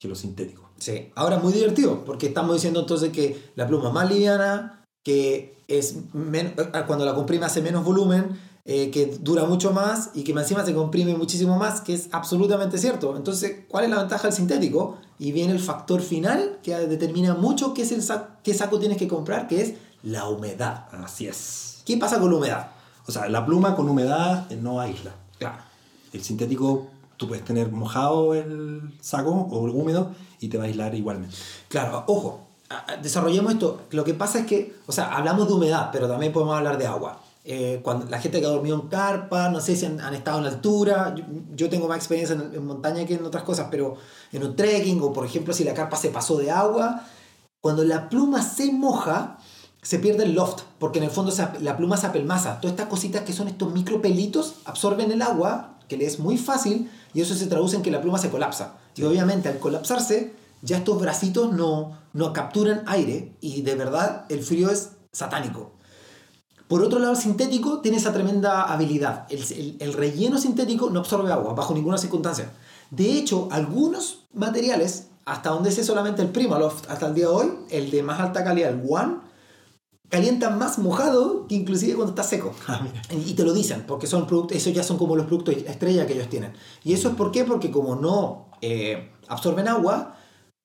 que lo sintético. Sí. Ahora muy divertido, porque estamos diciendo entonces que la pluma es más liviana, que es eh, cuando la comprime hace menos volumen, eh, que dura mucho más y que encima se comprime muchísimo más, que es absolutamente cierto. Entonces, ¿cuál es la ventaja del sintético? Y viene el factor final que determina mucho qué, es el qué saco tienes que comprar, que es la humedad. Así es. ¿Qué pasa con la humedad? O sea, la pluma con humedad eh, no aísla. Claro. El sintético, tú puedes tener mojado el saco o húmedo y te va a aislar igualmente. Claro, ojo, desarrollemos esto. Lo que pasa es que, o sea, hablamos de humedad, pero también podemos hablar de agua. Eh, cuando la gente que ha dormido en carpa, no sé si han, han estado en altura, yo, yo tengo más experiencia en, en montaña que en otras cosas, pero en un trekking o por ejemplo si la carpa se pasó de agua, cuando la pluma se moja, se pierde el loft, porque en el fondo se la pluma se apelmaza. Todas estas cositas que son estos micropelitos absorben el agua, que le es muy fácil, y eso se traduce en que la pluma se colapsa. Y obviamente al colapsarse, ya estos bracitos no, no capturan aire, y de verdad el frío es satánico. Por otro lado, el sintético tiene esa tremenda habilidad. El, el- el relleno sintético no absorbe agua bajo ninguna circunstancia. De hecho, algunos materiales, hasta donde sé solamente el Primaloft, hasta el día de hoy, el de más alta calidad, el One, calientan más mojado que inclusive cuando está seco. Y te lo dicen, porque son productos, esos ya son como los productos estrella que ellos tienen. Y eso es por qué, porque como no eh, absorben agua,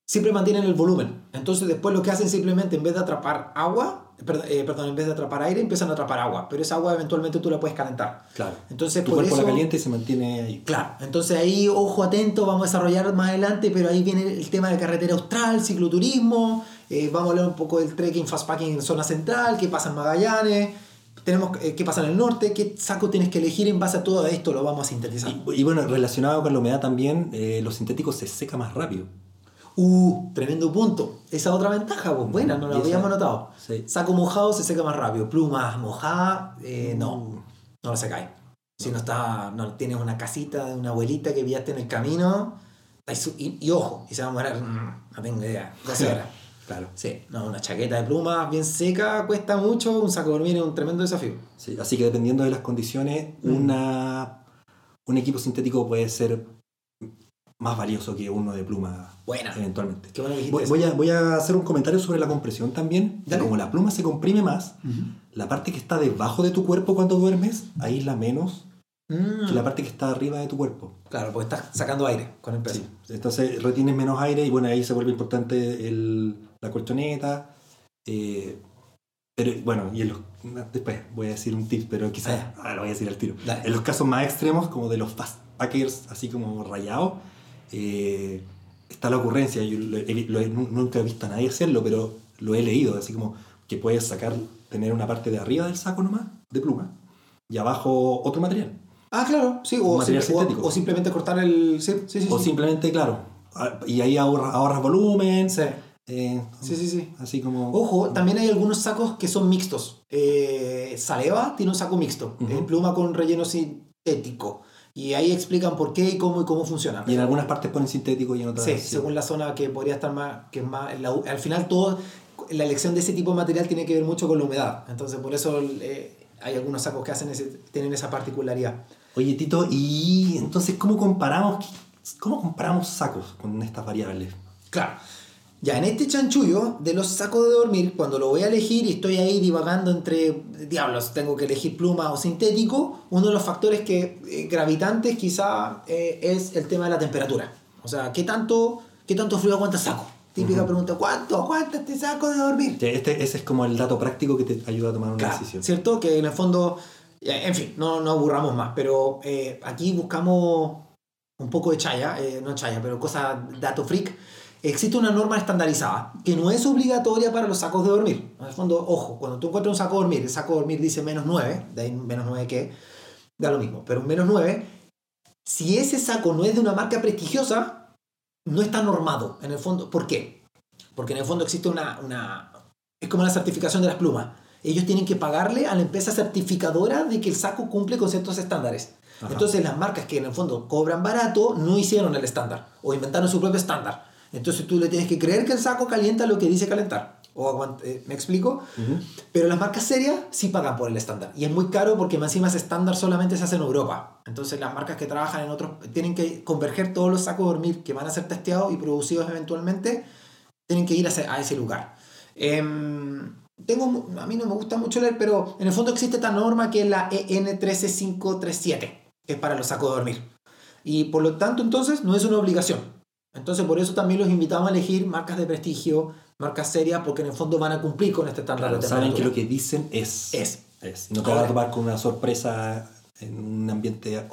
siempre mantienen el volumen. Entonces después lo que hacen simplemente en vez de atrapar agua, perd- eh, perdón, en vez de atrapar aire, empiezan a atrapar agua. Pero esa agua eventualmente tú la puedes calentar. Claro. Entonces Tu por cuerpo eso... la caliente y se mantiene ahí. Claro, entonces ahí ojo atento, vamos a desarrollar más adelante, pero ahí viene el tema de carretera austral, cicloturismo, eh, vamos a hablar un poco del trekking, fastpacking en zona central, qué pasa en Magallanes, tenemos eh, qué pasa en el norte, qué saco tienes que elegir en base a todo esto, lo vamos a sintetizar. Y, y bueno, relacionado con la humedad también, eh, los sintéticos se seca más rápido. Uh, tremendo punto. Esa otra ventaja, pues buena, no la esa- habíamos notado. Sí. Saco mojado se seca más rápido, plumas mojadas, eh, no, Uh, no se cae. Si no está, no tienes una casita de una abuelita que pillaste en el camino, y, y ojo, y se va a morir, mm, no tengo idea, 12 horas. claro. Sí, no, una chaqueta de plumas bien seca cuesta mucho, un saco de dormir es un tremendo desafío. Sí, así que dependiendo de las condiciones, Mm. una, un equipo sintético puede ser más valioso que uno de pluma Buena. eventualmente. Qué bueno que Voy, voy a, voy a hacer un comentario sobre la compresión también. Dale. Como la pluma se comprime más, Ujú. la parte que está debajo de tu cuerpo cuando duermes aísla menos Mm, que la parte que está arriba de tu cuerpo. Claro, porque estás sacando aire con el peso. Sí. Entonces retienes menos aire y bueno, ahí se vuelve importante el- la colchoneta. eh, pero bueno, y en los, después voy a decir un tip, pero quizás Ah, ah, lo voy a decir al tiro. Dale. En los casos más extremos, como de los fast packers, así como rayados, eh, está la ocurrencia. Yo lo lo nunca he visto a nadie hacerlo, pero lo he leído, así como que puedes sacar, tener una parte de arriba del saco nomás, de pluma, y abajo otro material. Ah, claro, sí, o, material simple- o- sintético. o simplemente cortar el... Sí, sí, sí. O simplemente, claro, y ahí ahorras, ahorras volumen. Sí. eh, Sí, sí, sí. Así como... Ojo, también hay algunos sacos que son mixtos. Eh, Saleva tiene un saco mixto, Ujú. eh, pluma con relleno sintético. Y ahí explican por qué y cómo y cómo funciona. Y en algunas partes ponen sintético y en otras... Sí, según la zona que podría estar más... Que es más la- al final todo, la elección de ese tipo de material tiene que ver mucho con la humedad. Entonces por eso eh, hay algunos sacos que hacen ese, tienen esa particularidad. Oye, Tito, y entonces, ¿cómo comparamos, cómo comparamos sacos con estas variables? Claro. Ya, en este chanchullo de los sacos de dormir, cuando lo voy a elegir y estoy ahí divagando entre diablos, tengo que elegir pluma o sintético, uno de los factores que eh, gravitantes quizá eh, es el tema de la temperatura. O sea, ¿qué tanto, qué tanto frío aguanta saco? Típica pregunta, ¿cuánto aguanta este saco de dormir? Este, ese es como el dato práctico que te ayuda a tomar una Claro, decisión. ¿Cierto? Que en el fondo, en fin, no, no aburramos más, pero eh, aquí buscamos un poco de chaya, eh, no chaya, pero cosa, dato freak. Existe una norma estandarizada que no es obligatoria para los sacos de dormir. En el fondo, ojo, cuando tú encuentras un saco de dormir, el saco de dormir dice menos 9, de ahí menos 9 que, da lo mismo, pero un menos 9, si ese saco no es de una marca prestigiosa, no está normado en el fondo. ¿Por qué? Porque en el fondo existe una, una es como la certificación de las plumas. Ellos tienen que pagarle a la empresa certificadora de que el saco cumple con ciertos estándares. Ajá. Entonces las marcas que en el fondo cobran barato no hicieron el estándar o inventaron su propio estándar. Entonces tú le tienes que creer que el saco calienta lo que dice calentar. O eh, ¿Me explico? Ujú. Pero las marcas serias sí pagan por el estándar. Y es muy caro porque más encima ese estándar solamente se hace en Europa. Entonces las marcas que trabajan en otros tienen que converger todos los sacos de dormir que van a ser testeados y producidos eventualmente, tienen que ir a ese, a ese lugar. Em, tengo, a mí no me gusta mucho leer, pero en el fondo existe esta norma que es la EN 13537, que es para los sacos de dormir. Y por lo tanto entonces no es una obligación. Entonces por eso también los invitamos a elegir marcas de prestigio, marcas serias, porque en el fondo van a cumplir con este estándar Claro, de saben que lo que dicen es. Es. es. No te vas a topar con una sorpresa en un ambiente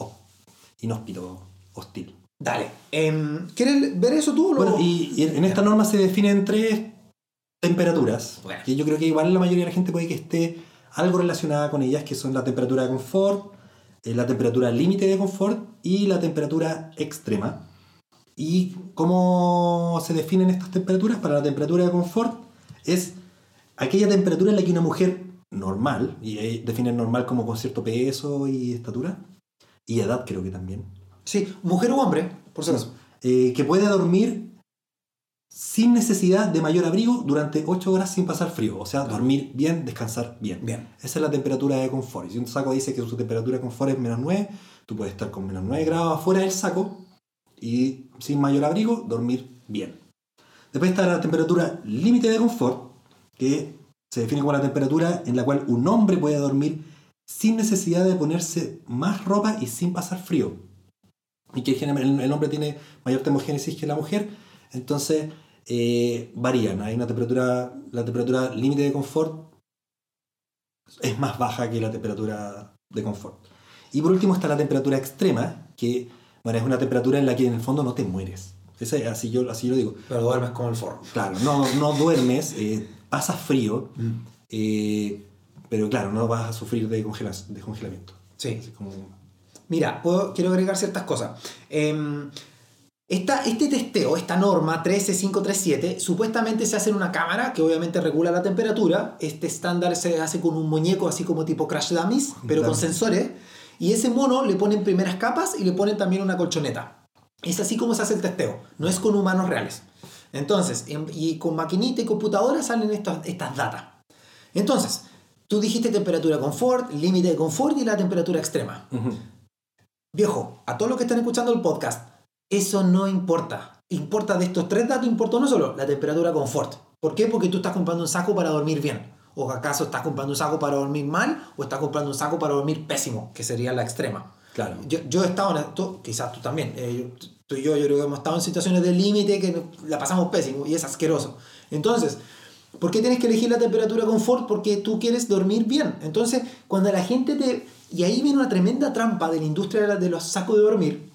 inhóspito, hostil. Dale. Em, ¿Quieres ver eso tú? lo- Bueno, y, y en esta norma se definen tres temperaturas, Bueno. que yo creo que igual la mayoría de la gente puede que esté algo relacionada con ellas, que son la temperatura de confort, eh, la temperatura límite de confort y la temperatura extrema. ¿Y cómo se definen estas temperaturas? Para la temperatura de confort es aquella temperatura en la que una mujer normal, y ahí definen normal como con cierto peso y estatura, y edad creo que también, Sí, mujer o hombre, por si acaso. eh, que puede dormir sin necesidad de mayor abrigo durante 8 horas sin pasar frío. O sea, dormir bien, descansar bien. Bien. Esa es la temperatura de confort. Y si un saco dice que su temperatura de confort es menos 9, tú puedes estar con menos 9 grados afuera del saco y sin mayor abrigo dormir bien. Después está la temperatura límite de confort, que se define como la temperatura en la cual un hombre puede dormir sin necesidad de ponerse más ropa y sin pasar frío. Y que el hombre tiene mayor termogénesis que la mujer, entonces eh, varían. Hay una temperatura, la temperatura límite de confort es más baja que la temperatura de confort. Y por último está la temperatura extrema, que bueno, es una temperatura en la que en el fondo no te mueres. Esa es- así, yo, así yo lo digo. Pero duermes como el forro. Claro, no, no duermes, eh, pasas frío, Mm. eh, pero claro, no vas a sufrir de, congela- de congelamiento. Sí. Así como- Mira, puedo- quiero agregar ciertas cosas. Em, esta- este testeo, esta norma 13537, supuestamente se hace en una cámara que obviamente regula la temperatura. Este estándar se hace con un muñeco así como tipo Crash Dummies, pero con sensores. Y ese mono le ponen primeras capas y le ponen también una colchoneta. Es así como se hace el testeo, no es con humanos reales. Entonces, en- y con maquinita y computadora salen estas, estas datas. Entonces, tú dijiste temperatura confort, límite de confort y la temperatura extrema. Viejo, a todos los que están escuchando el podcast, eso no importa. Importa de estos tres datos, importa uno solo, la temperatura confort. ¿Por qué? Porque tú estás comprando un saco para dormir bien. ¿O acaso estás comprando un saco para dormir mal? ¿O estás comprando un saco para dormir pésimo? Que sería la extrema. Claro. Yo, yo he estado, en, tú- quizás tú también, eh, yo- tú y yo, yo creo que hemos estado en situaciones de límite que la pasamos pésimo y es asqueroso. Entonces, ¿por qué tienes que elegir la temperatura confort? Porque tú quieres dormir bien. Entonces, cuando la gente te... Y ahí viene una tremenda trampa de la industria de los sacos de dormir,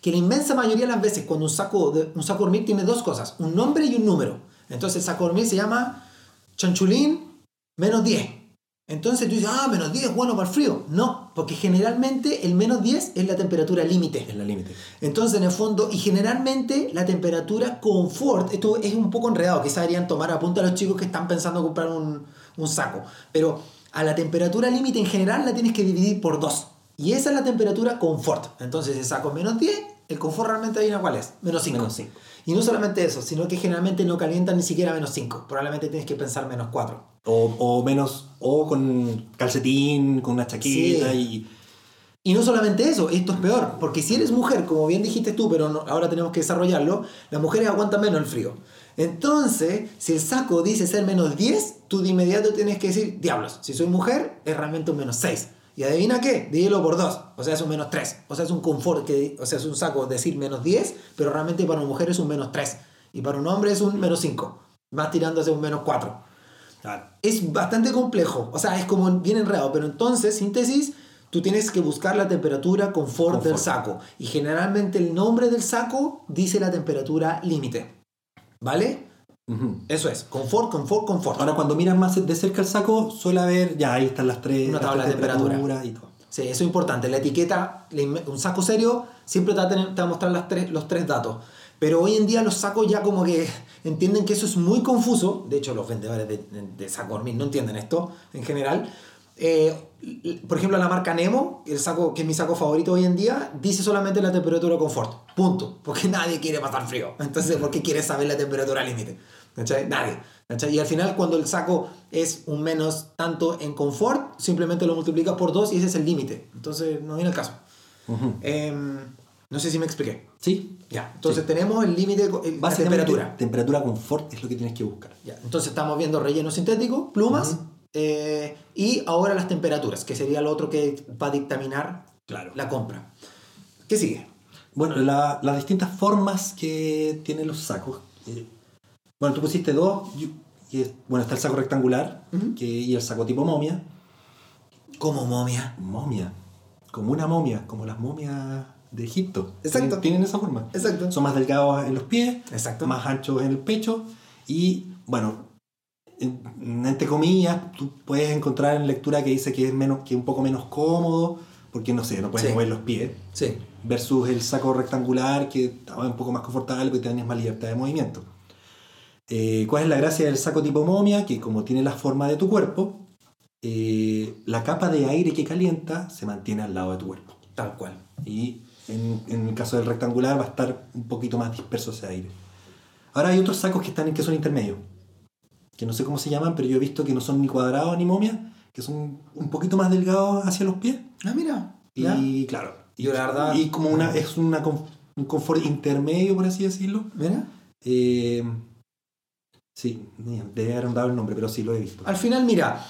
que la inmensa mayoría de las veces cuando un saco de, un saco de dormir tiene dos cosas, un nombre y un número. Entonces el saco de dormir se llama chanchulín menos 10. Entonces tú dices, ah, menos 10 es bueno para el frío. No, porque generalmente el menos 10 es la temperatura límite. Es la límite. Entonces, en el fondo, y generalmente la temperatura confort, esto es un poco enredado, quizás deberían tomar a punta a los chicos que están pensando comprar un, un saco, pero a la temperatura límite en general la tienes que dividir por dos. Y esa es la temperatura confort. Entonces, el saco menos 10, el confort realmente ahí cuál es? Menos 5. Menos. Y no solamente eso, sino que generalmente no calientan ni siquiera menos 5. Probablemente tienes que pensar menos 4. O, o menos, o con calcetín, con una chaqueta y... Y no solamente eso, esto es peor, porque si eres mujer, como bien dijiste tú, pero no- ahora tenemos que desarrollarlo, las mujeres aguantan menos el frío. Entonces, si el saco dice ser menos 10, tú de inmediato tienes que decir, diablos, si soy mujer, es realmente un menos 6. Y adivina qué, dígelo por 2, o sea, es un menos 3. O sea, es un confort, que, o sea, es un saco decir menos 10, pero realmente para una mujer es un menos 3. Y para un hombre es un menos 5, más tirándose un menos 4. Es bastante complejo, o sea, es como bien enredado, pero entonces, síntesis, tú tienes que buscar la temperatura confort, del saco. Y generalmente el nombre del saco dice la temperatura límite. ¿Vale? Eso es, confort, confort, confort. Ahora, cuando miras más de cerca el saco, suele haber, ya ahí están las tres. Una tabla de temperatura. Y todo. Sí, eso es importante. La etiqueta, un saco serio, siempre te va a, mostrar las tres, los tres datos. Pero hoy en día los sacos ya como que entienden que eso es muy confuso. De hecho, los vendedores de, de saco dormir no entienden esto en general. Eh, por ejemplo, la marca Nemo, el saco, que es mi saco favorito hoy en día, dice solamente la temperatura confort. Punto. Porque nadie quiere pasar frío. Entonces, ¿por qué quiere saber la temperatura límite? Nadie. Y al final, cuando el saco es un menos tanto en confort, simplemente lo multiplicas por dos y ese es el límite. Entonces, no viene el caso. Em, no sé si me expliqué. Sí. Ya. Entonces, tenemos el límite de temperatura. Temperatura confort es lo que tienes que buscar. Ya. Entonces, estamos viendo relleno sintético, plumas. Eh, y ahora las temperaturas, que sería lo otro que va a dictaminar claro. la compra. ¿Qué sigue? Bueno, las distintas formas que tienen los sacos. Bueno, tú pusiste dos. bueno, está el saco rectangular que, y el saco tipo momia. ¿Cómo momia? Momia. Como una momia, como las momias de Egipto. Exacto. Tienen, esa forma. Exacto. Son más delgados en los pies, Exacto. más anchos en el pecho y, bueno, entre comillas, tú puedes encontrar en lectura que dice que es menos, que un poco menos cómodo, porque no sé, no puedes mover los pies. Sí. Versus el saco rectangular, que estaba un poco más confortable porque tenías más libertad de movimiento. Eh, ¿Cuál es la gracia del saco tipo momia? Que como tiene la forma de tu cuerpo, eh, la capa de aire que calienta se mantiene al lado de tu cuerpo. Tal cual. Y en, en el caso del rectangular va a estar un poquito más disperso ese aire. Ahora hay otros sacos que están en que son intermedios que no sé cómo se llaman, pero yo he visto que no son ni cuadrados ni momias, que son un poquito más delgados hacia los pies. Ah, mira. Y claro. Y, la verdad, y como una, es una, un confort intermedio, por así decirlo. Mira. Eh, Sí, debe haber dado el nombre, pero sí lo he visto. Al final, mira,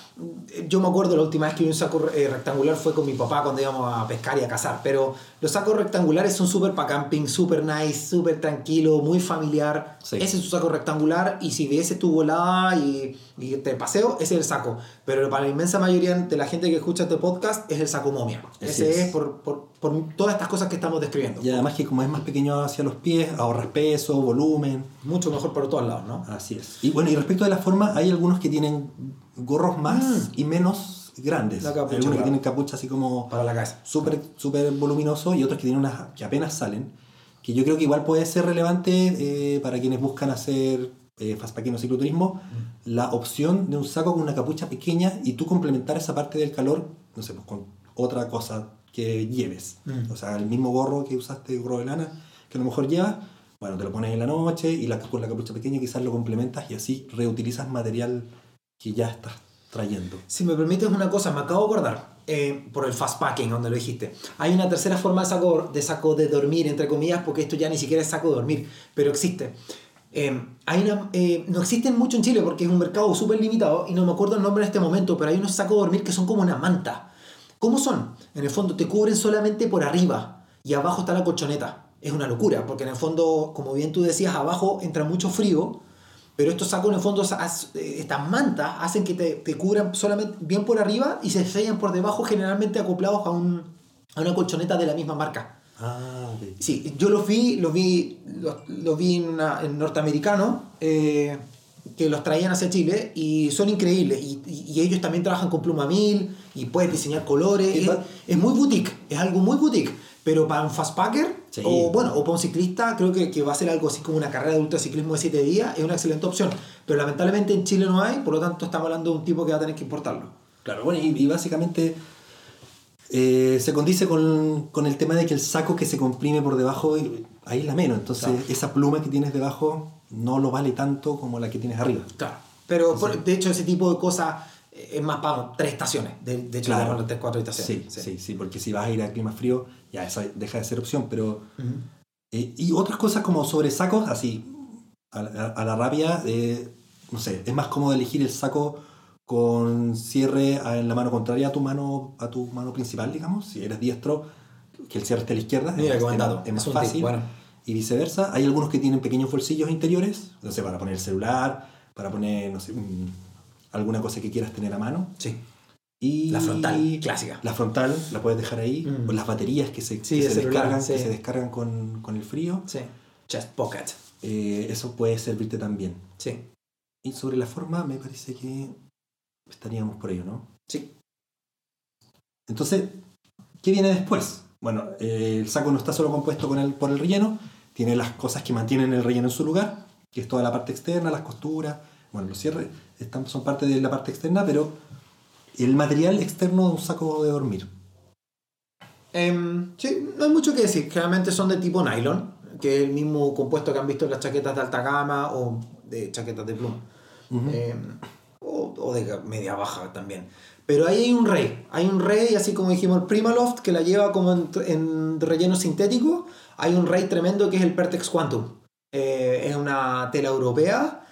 yo me acuerdo la última vez que vi un saco eh, rectangular fue con mi papá cuando íbamos a pescar y a cazar, pero los sacos rectangulares son súper para camping, súper nice, súper tranquilo, muy familiar. Ese es un saco rectangular y si ves tu volada y, y te paseo, ese es el saco. Pero para la inmensa mayoría de la gente que escucha este podcast es el saco momia. ese es, por, por, por todas estas cosas que estamos describiendo. Y además que como es más pequeño hacia los pies, ahorras peso, volumen. Mucho mejor por todos lados, ¿no? Así es. Y bueno, y respecto de la forma, hay algunos que tienen gorros más mm. y menos grandes. hay algunos que tienen capucha así como... Para la casa. Súper super voluminoso y otros que tienen unas que apenas salen. Que yo creo que igual puede ser relevante eh, para quienes buscan hacer eh, fastpacking o cicloturismo, mm. la opción de un saco con una capucha pequeña y tú complementar esa parte del calor, no sé, pues con otra cosa que lleves. Mm. O sea, el mismo gorro que usaste, gorro de lana, que a lo mejor llevas, bueno, te lo pones en la noche y la, con la capucha pequeña quizás lo complementas y así reutilizas material que ya estás trayendo. Si me permites una cosa, me acabo de acordar, eh, por el fast packing, donde lo dijiste. Hay una tercera forma de saco, de saco de dormir, entre comillas, porque esto ya ni siquiera es saco de dormir, pero existe. Eh, hay una, eh, no existen mucho en Chile porque es un mercado súper limitado y no me acuerdo el nombre en este momento, pero hay unos sacos de dormir que son como una manta. ¿Cómo son? En el fondo te cubren solamente por arriba y abajo está la colchoneta es una locura, porque en el fondo, como bien tú decías, abajo entra mucho frío, pero estos sacos en el fondo, eh, estas mantas hacen que te, te cubran solamente bien por arriba y se sellan por debajo, generalmente acoplados a, un, a una colchoneta de la misma marca. Ah, Sí, yo los vi, los vi, los, vi en, en norteamericano, eh, que los traían hacia Chile y son increíbles. Y, y, ellos también trabajan con pluma mil y puedes diseñar colores. Es, es, muy boutique, es algo muy boutique. Pero para un fastpacker, o bueno, o para un ciclista, creo que, que, va a ser algo así como una carrera de ultraciclismo de 7 días, es una excelente opción. Pero lamentablemente en Chile no hay, por lo tanto estamos hablando de un tipo que va a tener que importarlo. Claro, bueno, y, básicamente eh, se condice con, con, el tema de que el saco que se comprime por debajo ahí es la menos. Entonces, esa pluma que tienes debajo no lo vale tanto como la que tienes arriba. Claro. Pero de hecho, ese tipo de cosas es más para tres estaciones. De, de hecho, claro. tres, cuatro estaciones. Sí, sí, sí, porque si vas a ir a clima frío, ya esa deja de ser opción. Pero. Eh, y otras cosas como sobre sacos, así, a, la- a la rápida, eh, no sé, es más cómodo elegir el saco con cierre a- en la mano contraria a tu mano, a tu mano principal, digamos. Si eres diestro, que el cierre esté a la izquierda. Mira es, más- es más Es fácil. bueno. Y viceversa. Hay algunos que tienen pequeños bolsillos interiores, no sé, para poner el celular, para poner, no sé, un- alguna cosa que quieras tener a mano. Sí. Y La frontal, clásica. La frontal la puedes dejar ahí. Mm. O las baterías que se, Sí, que se celular, descargan, sí. que se descargan con, con el frío. Sí. Chest pocket. Eh, eso puede servirte también. Sí. Y sobre la forma, me parece que estaríamos por ello, ¿no? Sí. Entonces, ¿qué viene después? Bueno, eh, el saco no está solo compuesto con el, por el relleno, tiene las cosas que mantienen el relleno en su lugar, que es toda la parte externa, las costuras, bueno, los cierres están, son parte de la parte externa, pero el material externo de un saco de dormir. Em, sí, no hay mucho que decir. Generalmente son de tipo nylon, que es el mismo compuesto que han visto en las chaquetas de alta gama o de chaquetas de pluma. Ujú. Em, o, o de media baja también. Pero ahí hay un rey. Hay un rey, así como dijimos, el Primaloft, que la lleva como en, en relleno sintético. Hay un rey tremendo que es el Pertex Quantum. Eh, es una tela europea.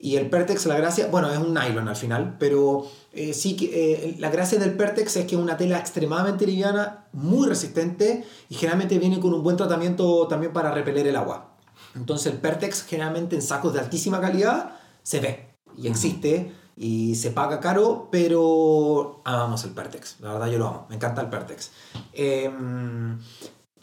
Y el Pertex, la gracia, bueno, es un nylon al final, pero eh, sí que eh, la gracia del Pertex es que es una tela extremadamente liviana, muy resistente y generalmente viene con un buen tratamiento también para repeler el agua. Entonces el Pertex generalmente en sacos de altísima calidad se ve y existe y se paga caro, pero amamos el Pertex. La verdad yo lo amo, me encanta el Pertex. Em,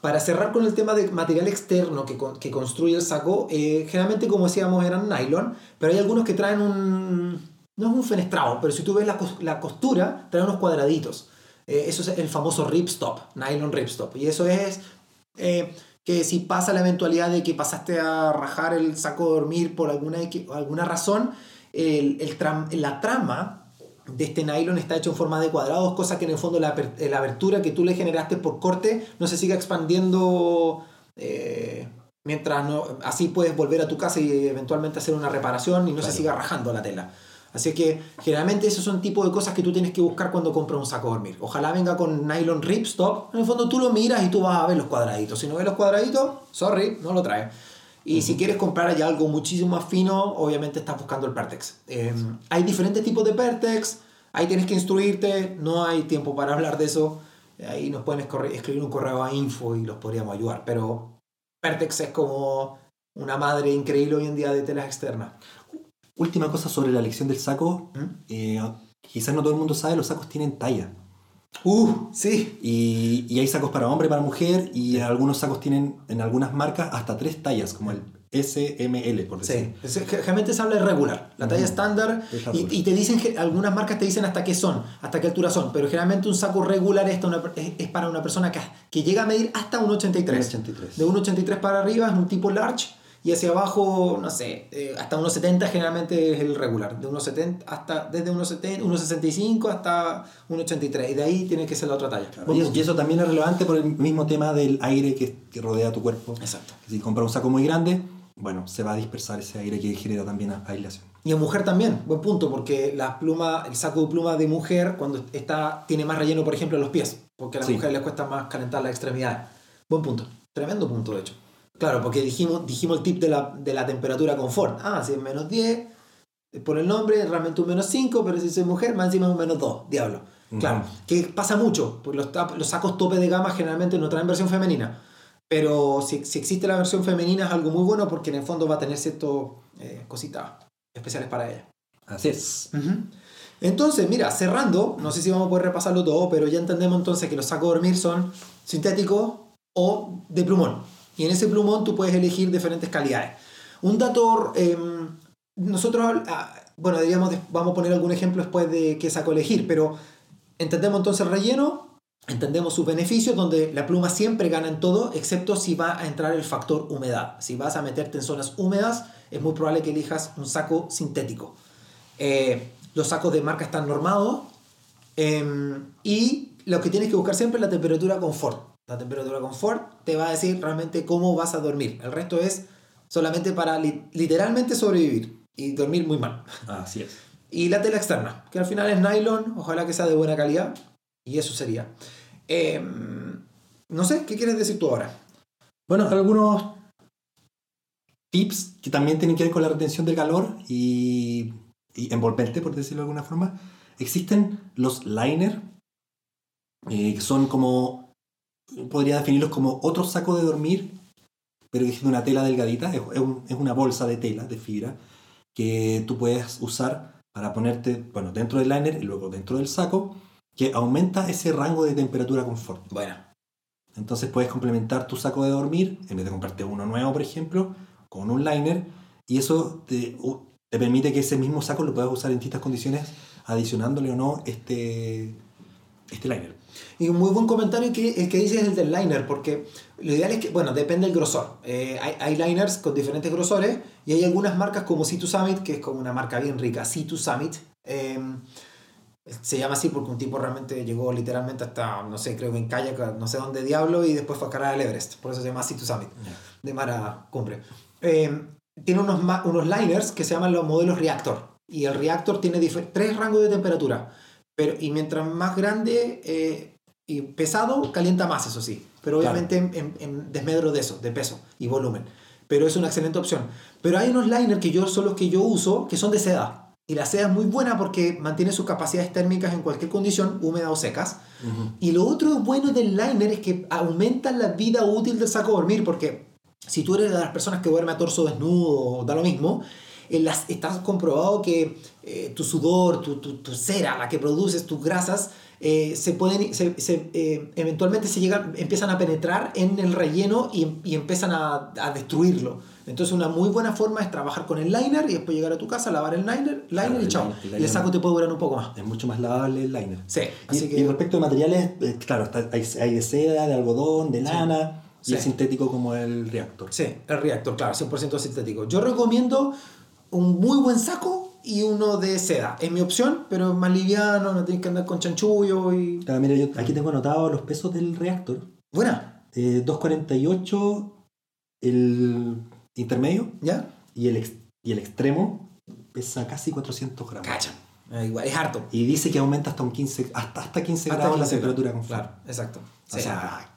para cerrar con el tema de material externo que, que construye el saco, eh, generalmente como decíamos eran nylon, pero hay algunos que traen un... No es un fenestrado, pero si tú ves la, la costura, trae unos cuadraditos. Eh, eso es el famoso ripstop, nylon ripstop. Y eso es eh, que si pasa la eventualidad de que pasaste a rajar el saco de dormir por alguna, alguna razón, el, el la trama de este nylon está hecho en forma de cuadrados, cosa que en el fondo la, aper- la abertura que tú le generaste por corte no se siga expandiendo eh, mientras no, así puedes volver a tu casa y eventualmente hacer una reparación y no se siga rajando la tela. Así que generalmente esos son tipos de cosas que tú tienes que buscar cuando compras un saco de dormir. Ojalá venga con nylon ripstop. En el fondo tú lo miras y tú vas a ver los cuadraditos. Si no ves los cuadraditos, sorry, no lo trae. Y si quieres comprar allá algo muchísimo más fino, obviamente estás buscando el Pertex. Eh, hay diferentes tipos de Pertex, ahí tienes que instruirte, no hay tiempo para hablar de eso. Ahí nos pueden escribir un correo a info y los podríamos ayudar. Pero Pertex es como una madre increíble hoy en día de telas externas. Última cosa sobre la elección del saco. ¿Mm? eh, quizás no todo el mundo sabe, los sacos tienen talla. Uh, sí. Y, y hay sacos para hombre, para mujer, y algunos sacos tienen en algunas marcas hasta tres tallas, como el SML, por decir. Sí, generalmente se habla de regular, la talla Ujú. estándar, Es y, y te dicen, algunas marcas te dicen hasta qué son, hasta qué altura son, pero generalmente un saco regular es, una- es- es para una persona que, que llega a medir hasta 1,83. 1,83. De 1,83 para arriba es un tipo large, y hacia abajo, no sé, eh, hasta 1,70 generalmente es el regular, de 1,70 hasta, desde 1,70, 1,65 hasta 1,83, y de ahí tiene que ser la otra talla. Y eso, y eso también es relevante por el mismo tema del aire que, que rodea tu cuerpo. Exacto. Si compras un saco muy grande, bueno, se va a dispersar ese aire que genera también a- aislación. Y en mujer también, buen punto, porque la pluma, el saco de pluma de mujer, cuando está, tiene más relleno, por ejemplo, en los pies, porque a las Sí. mujeres les cuesta más calentar las extremidades. Buen punto, tremendo punto, de hecho. Claro, porque dijimos, dijimos el tip de la, de la temperatura confort. Ah, si es menos 10, por el nombre, realmente un menos 5, pero si soy mujer, más encima un menos 2, diablo. Ujú. Claro, que pasa mucho, porque los, los sacos tope de gama generalmente no traen versión femenina. Pero si, si existe la versión femenina es algo muy bueno porque en el fondo va a tener ciertas eh, cositas especiales para ella. Así es. Entonces, mira, cerrando, no sé si vamos a poder repasarlo todo, pero ya entendemos entonces que los sacos de dormir son sintéticos o de plumón. Y en ese plumón tú puedes elegir diferentes calidades. Un dato, eh, nosotros, ah, bueno, diríamos, vamos a poner algún ejemplo después de qué saco elegir, pero entendemos entonces el relleno, entendemos sus beneficios, donde la pluma siempre gana en todo, excepto si va a entrar el factor humedad. Si vas a meterte en zonas húmedas, es muy probable que elijas un saco sintético. Eh, los sacos de marca están normados eh, y lo que tienes que buscar siempre es la temperatura confort. La temperatura confort te va a decir realmente cómo vas a dormir. El resto es solamente para li- literalmente sobrevivir y dormir muy mal. Así es. Y la tela externa, que al final es nylon, ojalá que sea de buena calidad. Y eso sería. Eh, no sé, ¿qué quieres decir tú ahora? Bueno, algunos tips que también tienen que ver con la retención del calor y, y envolvente, por decirlo de alguna forma. Existen los liner, eh, que son como, podría definirlos como otro saco de dormir, pero que es de una tela delgadita, es, es un- es una bolsa de tela, de fibra, que tú puedes usar para ponerte, bueno, dentro del liner y luego dentro del saco, que aumenta ese rango de temperatura confort. Bueno, Entonces puedes complementar tu saco de dormir, en vez de comprarte uno nuevo, por ejemplo, con un liner, y eso te, te permite que ese mismo saco lo puedas usar en distintas condiciones, adicionándole o no este, este liner. Y un muy buen comentario que el que dices es el del liner, porque lo ideal es que, bueno, depende del grosor. Eh, hay, hay liners con diferentes grosores y hay algunas marcas como Situ Summit, que es como una marca bien rica, Situ Summit. eh, se llama así porque un tipo realmente llegó literalmente hasta, no sé, creo que en kayak, no sé dónde diablo, y después fue a escalar el Everest. Por eso se llama Situ Summit, de Mara Cumbre. Eh, tiene unos, unos liners que se llaman los modelos Reactor. Y el Reactor tiene tres rangos de temperatura. Pero, y mientras más grande eh, y pesado, calienta más, eso sí. Pero Claro. obviamente en, en- en desmedro de eso, de peso y volumen. Pero es una excelente opción. Pero hay unos liners que yo son los que yo uso, que son de seda. Y la seda es muy buena porque mantiene sus capacidades térmicas en cualquier condición, húmeda o secas. Y lo otro bueno del liner es que aumenta la vida útil del saco de dormir, porque si tú eres de las personas que duerme a torso desnudo, da lo mismo, las, estás comprobado que eh, tu sudor, tu, tu, tu cera, la que produces, tus grasas, eh, se pueden, se, se, eh, eventualmente se llegan, empiezan a penetrar en el relleno y, y empiezan a, a destruirlo. Entonces una muy buena forma es trabajar con el liner y después llegar a tu casa, lavar el liner, liner Claro, y chao. el Y el saco te puede durar un poco más. Es mucho más lavable el liner. Sí, Y, así y que... respecto a materiales, eh, claro, está- hay, hay de seda, de algodón, de lana, y Sí. el sintético como el reactor. Sí, el reactor, claro, 100% sintético. Yo recomiendo un muy buen saco y uno de seda. Es mi opción, pero es más liviano, no tienes que andar con chanchullo y... Claro, mira, yo aquí tengo anotado los pesos del reactor. Buena, Eh, 248 el intermedio ¿ya? y el, ex- y el extremo pesa casi 400 gramos. Cacha. Eh, igual, es harto. Y dice que aumenta hasta un 15, hasta, hasta 15 Hasta grados la 15 temperatura confort. Claro, exacto. O sea,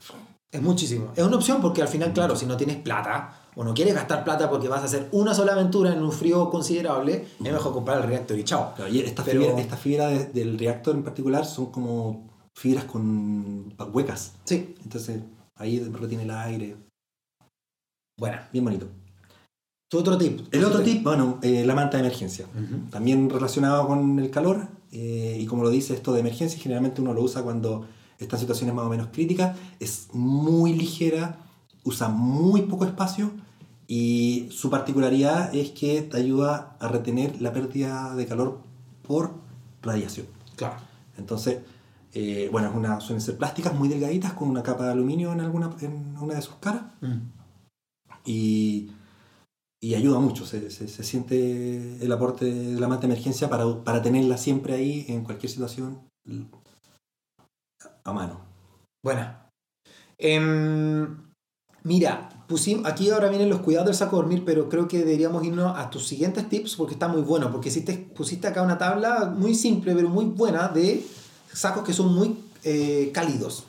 es muchísimo. Es una opción porque al final, claro, si no tienes plata o no quieres gastar plata porque vas a hacer una sola aventura en un frío considerable, es mejor comprar el reactor y chao. claro, y esta Pero- fibra, esta fibra de- del reactor en particular son como fibras con huecas. Sí, Entonces ahí retiene el aire. buena. Bien bonito. Tu otro tip. El otro tip, bueno, eh, la manta de emergencia. También relacionado con el calor, eh, y como lo dice esto de emergencia, generalmente uno lo usa cuando está en situaciones más o menos críticas, es muy ligera, usa muy poco espacio y su particularidad es que te ayuda a retener la pérdida de calor por radiación. Claro. Entonces, eh, bueno, es una, suelen ser plásticas muy delgaditas con una capa de aluminio en, alguna, en una de sus caras Mm. y, y ayuda mucho. Se, se- se siente el aporte de la manta de emergencia para, para tenerla siempre ahí en cualquier situación a mano. Buena. Em, mira, pusim- aquí ahora vienen los cuidados del saco de dormir, pero creo que deberíamos irnos a tus siguientes tips porque está muy bueno. Porque hiciste, pusiste acá una tabla muy simple, pero muy buena de sacos que son muy eh, cálidos.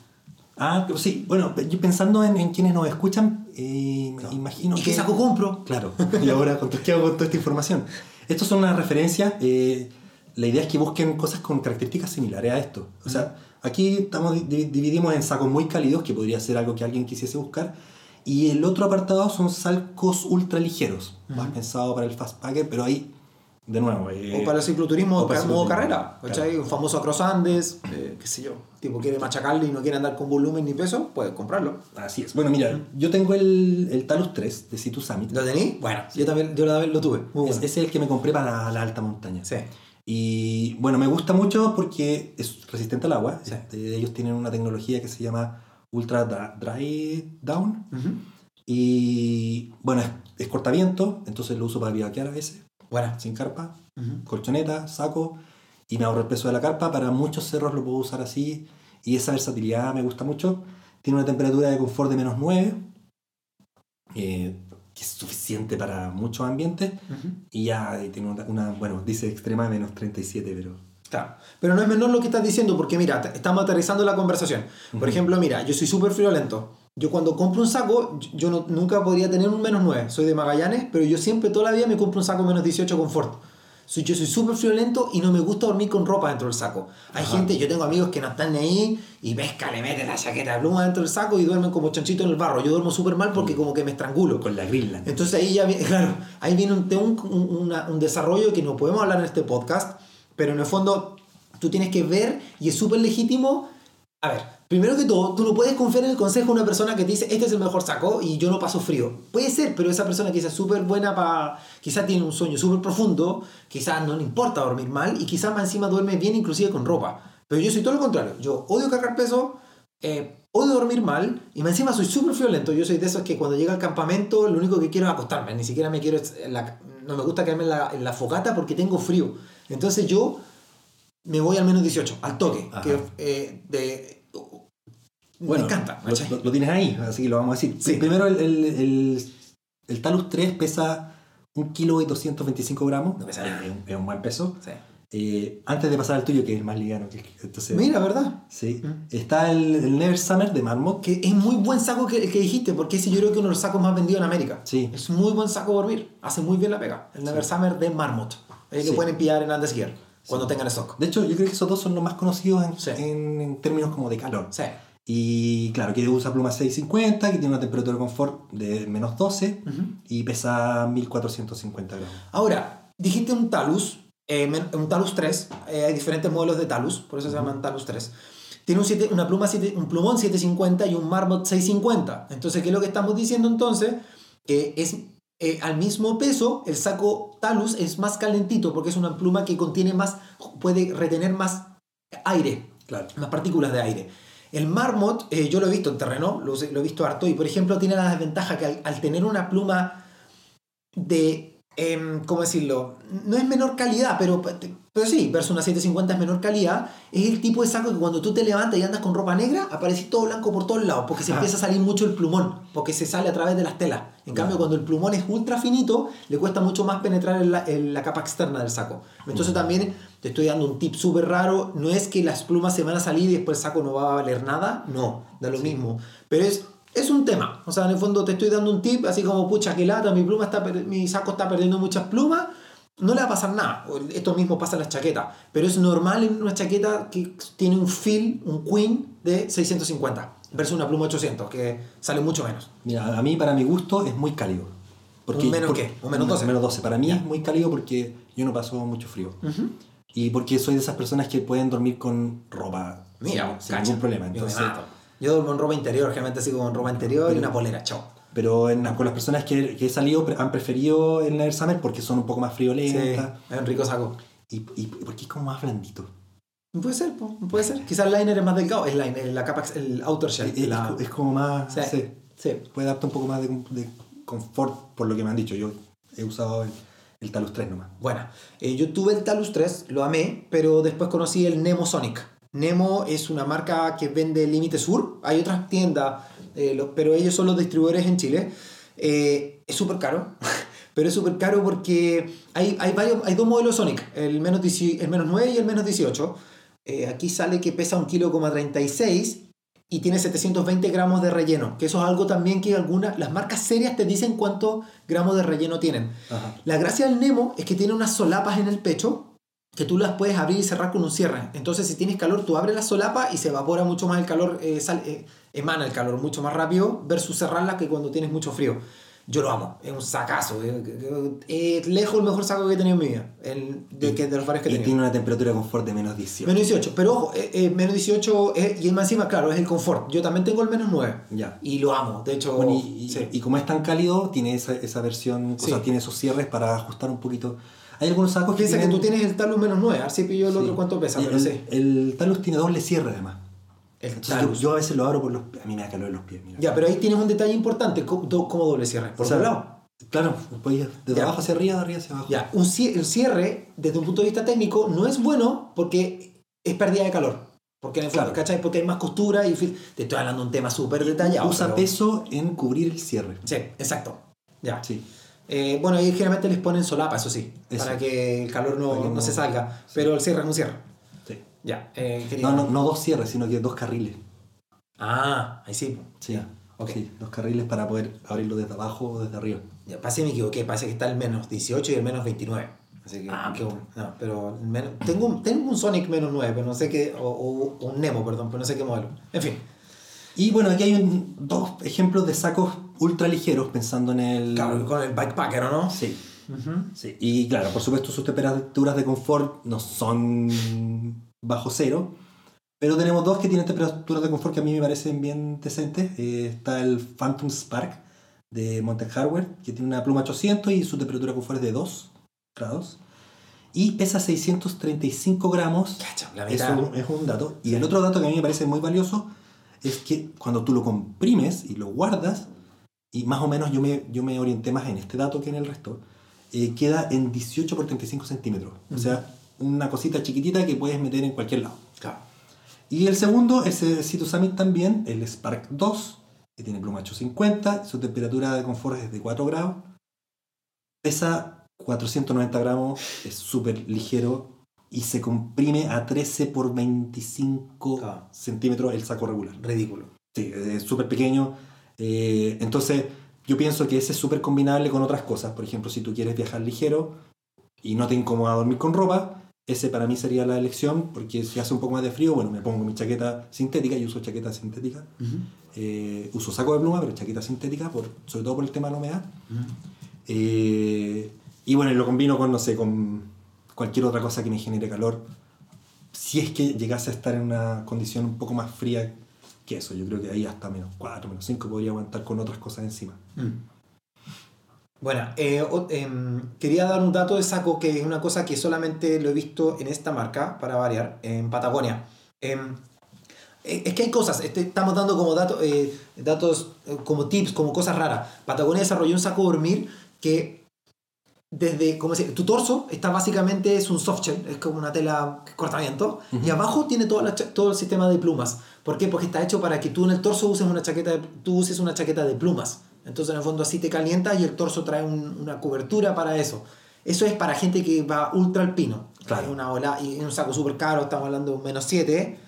Ah, sí, bueno, yo pensando en, en quienes nos escuchan, eh, me imagino ¿Y que... qué saco compro? Claro, y ahora con- ¿qué hago con toda esta información? Estos son unas referencias. eh, la idea es que busquen cosas con características similares a esto. O sea, aquí estamos, di- dividimos en sacos muy cálidos, que podría ser algo que alguien quisiese buscar. Y el otro apartado son sacos ultra ligeros, más Ujú. pensado para el fast packer, pero ahí, de nuevo. eh, o para el cicloturismo, o para el modo carrera. claro. ¿cachai? Un famoso Across Andes, eh, qué sé yo. Tipo quiere machacarle y no quiere andar con volumen ni peso, puede comprarlo. Así es. Bueno, mira, yo tengo el, el Talus 3 de Situ Summit. ¿Lo tení? Bueno, yo también yo también lo tuve. Muy Es- bueno. ese es el que me compré para la alta montaña. Sí. Y bueno, me gusta mucho porque es resistente al agua. Sí. Este, ellos tienen una tecnología que se llama Ultra Dry Down. Y bueno, es, es cortaviento, entonces lo uso para vivaquear a veces, Buena. sin carpa, colchoneta, saco, y me ahorro el peso de la carpa. Para muchos cerros lo puedo usar así, y esa versatilidad me gusta mucho. Tiene una temperatura de confort de menos 9, eh, que es suficiente para muchos ambientes, y ya tiene una, una- bueno, dice extrema de menos 37, pero... Claro. Pero no es menor lo que estás diciendo, porque mira, estamos aterrizando la conversación. Por Ujú. ejemplo, mira, yo soy súper friolento. yo cuando compro un saco, yo no- nunca podría tener un menos 9. Soy de Magallanes, pero yo siempre, toda la vida, me compro un saco menos 18 confort. Soy, yo soy súper friolento y no me gusta dormir con ropa dentro del saco. Hay Ajá. gente, yo tengo amigos que no están ahí y pesca, le meten la chaqueta de pluma dentro del saco y duermen como chanchito en el barro. Yo duermo súper mal porque como que me estrangulo. Con la Greenland. Entonces ahí ya viene, claro, ahí viene un, un, un- una- un desarrollo que no podemos hablar en este podcast, pero en el fondo tú tienes que ver y es súper legítimo. A ver, primero que todo, tú no puedes confiar en el consejo de una persona que dice, este es el mejor saco y yo no paso frío. Puede ser, pero esa persona quizás es súper buena para, quizás tiene un sueño súper profundo, quizás no le importa dormir mal y quizás más encima duerme bien inclusive con ropa. Pero yo soy todo lo contrario, yo odio cargar peso, eh, odio dormir mal y más encima soy súper violento. Yo soy de esos que cuando llega al campamento lo único que quiero es acostarme. Ni siquiera me quiero. la- no me gusta quedarme en la fogata porque tengo frío. Entonces yo me voy al menos 18, al toque. Ajá. Que, eh, de, Bueno, me encanta. Lo, lo- tienes ahí, así que lo vamos a decir. Sí. Primero, el, el, el- el Talus 3 pesa 1 kilo y 225 gramos. No pesa. Es un, es un buen peso. Sí. Eh, antes de pasar al tuyo, que es el más liviano. Que, entonces, Mira, ¿verdad? Sí. Mm. Está el, el Never Summer de Marmot. Que es muy buen saco que, el que dijiste, porque ese yo creo que es uno de los sacos más vendidos en América. Sí. Es muy buen saco de dormir. Hace muy bien la pega. El Never Summer de Marmot. El que Sí. pueden pillar en Andes Gear cuando tengan stock. De hecho, yo creo que esos dos son los más conocidos en, en- en términos como de calor. Sí. Y claro, que usa pluma 650, que tiene una temperatura de confort de menos 12 Ujú. y pesa 1450 gramos. Ahora, dijiste un Talus, eh, un Talus 3, eh, hay diferentes modelos de Talus, por eso se llaman Talus 3. Tiene un, siete- una pluma siete- un plumón 750 y un Marmot 650. Entonces, ¿qué es lo que estamos diciendo entonces? Que es eh, al mismo peso, el saco Talus es más calentito porque es una pluma que contiene más, puede retener más aire Claro. más partículas de aire. El marmot, eh, yo lo he visto en terreno, lo, lo he visto harto, y por ejemplo tiene la desventaja que al, al tener una pluma de, em, ¿cómo decirlo? No es menor calidad, pero, pero sí, versus una 750 es menor calidad, es el tipo de saco que cuando tú te levantas y andas con ropa negra, aparece todo blanco por todos lados, porque se Ah. empieza a salir mucho el plumón, porque se sale a través de las telas. En cambio, cuando el plumón es ultra finito, le cuesta mucho más penetrar en la, en la capa externa del saco. Entonces también te estoy dando un tip súper raro, no es que las plumas se van a salir y después el saco no va a valer nada, no, da lo mismo. Pero es, es un tema, o sea, en el fondo te estoy dando un tip, así como, pucha, que lata, mi, pluma está, mi saco está perdiendo muchas plumas, no le va a pasar nada. Esto mismo pasa en las chaquetas, pero es normal en una chaqueta que tiene un fill, un queen de 650 versus una pluma 800, que sale mucho menos. Mira, a mí, para mi gusto, es muy cálido. ¿Un menos qué? ¿Un menos 12? Menos 12. Para mí es muy cálido porque yo no paso mucho frío. Y porque soy de esas personas que pueden dormir con ropa Mira, sin, sin ningún problema. Entonces. Yo duermo en ropa interior, generalmente como en ropa interior y una polera, chao. pero en- con las personas que, que he salido han preferido el Never Summer porque son un poco más Sí, friolentas es un rico saco. y, y porque es como más blandito. Puede ser, puede ser. Quizás el liner es más delgado, es liner, la capa, el outer shell. Es, es- la- es como más... Sí. sí, sí. puede darte un poco más de, de confort por lo que me han dicho. Yo he usado el, el Talus 3 nomás. Bueno, eh, yo tuve el Talus 3, lo amé, pero después conocí el Nemo Sonic. Nemo es una marca que vende Límite Sur. Hay otras tiendas, eh, pero ellos son los distribuidores en Chile. Eh, es súper caro, pero es súper caro porque hay, hay, varios, hay dos modelos Sonic, el menos, 10 el menos 9 y el menos 18. Eh, aquí sale que pesa un kilo, 36 y tiene 720 gramos de relleno, que eso es algo también que algunas, las marcas serias te dicen cuántos gramos de relleno tienen. Ajá. La gracia del Nemo es que tiene unas solapas en el pecho que tú las puedes abrir y cerrar con un cierre. Entonces, si tienes calor, tú abres la solapa y se evapora mucho más el calor, eh, sal- eh, emana el calor mucho más rápido versus cerrarla que cuando tienes mucho frío. Yo lo amo, es un sacazo. eh, eh, lejos el mejor saco que he tenido en mi vida, el, de, que, de los varios que he Y tenido. tiene una temperatura de confort de menos 18. Menos 18, pero ojo, eh, eh, menos 18 es- y más encima, claro, es el confort. Yo también tengo el menos 9 Ya. y lo amo. De hecho, Bueno, y, y- sí. y como es tan cálido, tiene esa, esa versión, o Sí. sea, tiene esos cierres para ajustar un poquito. Hay algunos sacos que piensa que tú tienes el talus menos 9, así pillo el sí. otro cuánto pesa, Y pero el, sí. el Talus tiene doble cierre además. El Entonces yo, talus. yo a veces lo abro por los pies. A mí me da calor en los pies. Mira. Ya, pero ahí tienes un detalle importante, do- como doble cierre. Por O sea, otro lado. Claro, de Ya. abajo hacia arriba, de arriba hacia abajo. Ya, un cie- el cierre, desde un punto de vista técnico, no es bueno porque es pérdida de calor. Porque en el fondo, Claro. ¿cachai? Porque hay más costura y te estoy hablando de un tema súper detallado. Usa pero- peso en cubrir el cierre. Sí, exacto. Ya. Sí. Eh, bueno, ahí generalmente les ponen solapa, eso sí, Eso. para que el calor no, no no- se salga. Pero el cierre es un cierre. sí. Ya. eh, No, no, no dos cierres, sino que dos carriles. Ah, ahí sí. Sí. Ok. Sí, dos carriles para poder abrirlo desde abajo o desde arriba. Ya, parece que me equivoqué, parece que está el menos 18 y el menos 29. Así que, Ah, un- no, pero menos- tengo, un, tengo un Sonic menos 9, pero no sé qué, o- o un Nemo, perdón, pero no sé qué modelo. En fin, Y bueno, aquí hay un- dos ejemplos de sacos ultra ligeros pensando en el... claro, con el Bikepacker, ¿o no? Sí, sí. Y claro, por supuesto sus temperaturas de confort no son bajo cero, pero tenemos dos que tienen temperaturas de confort que a mí me parecen bien decentes. Eh, está el Phantom Spark de Mountain Hardware, que tiene una pluma 800 y su temperatura de confort es de 2 grados. Y pesa 635 gramos Cacha, la mitad. es un dato. Y el otro dato que a mí me parece muy valioso es que cuando tú lo comprimes y lo guardas, y más o menos yo me, yo me orienté más en este dato que en el resto, eh, queda en 18 por 35 centímetros. O sea, una cosita chiquitita que puedes meter en cualquier lado. Claro. Y el segundo es el Citrus Summit también, el Spark 2, que tiene pluma 850, su temperatura de confort es de 4 grados, pesa 490 gramos, es súper ligero y se comprime a 13 por 25 Claro. centímetros el saco regular. Ridículo. Sí, es súper pequeño. eh, entonces, yo pienso que ese es súper combinable con otras cosas. Por ejemplo, si tú quieres viajar ligero y no te incomoda dormir con ropa, ese para mí sería la elección, porque si hace un poco más de frío, bueno, me pongo mi chaqueta sintética, yo uso chaqueta sintética. Eh, uso saco de pluma, pero chaqueta sintética, por, sobre todo por el tema de la humedad. Eh, y bueno, lo combino con, no sé, con cualquier otra cosa que me genere calor. Si es que llegase a estar en una condición un poco más fría que eso, yo creo que ahí hasta menos 4, menos 5 podría aguantar con otras cosas encima. Mm. Bueno, eh, em, quería dar un dato de saco que es una cosa que solamente lo he visto en esta marca, para variar, en Patagonia. Eh, es que hay cosas, este, estamos dando como datos, eh, datos eh, como tips, como cosas raras. Patagonia desarrolló un saco dormir que desde, ¿cómo se dice? Tu torso está básicamente, es un soft shell, es como una tela cortamiento, y abajo tiene toda la cha- todo el sistema de plumas. ¿Por qué? Porque está hecho para que tú en el torso uses una chaqueta de, tú uses una chaqueta de plumas. Entonces en el fondo así te calienta y el torso trae un- una cobertura para eso. Eso es para gente que va ultra alpino. Claro. Es una ola, y un saco súper caro, estamos hablando de un menos 7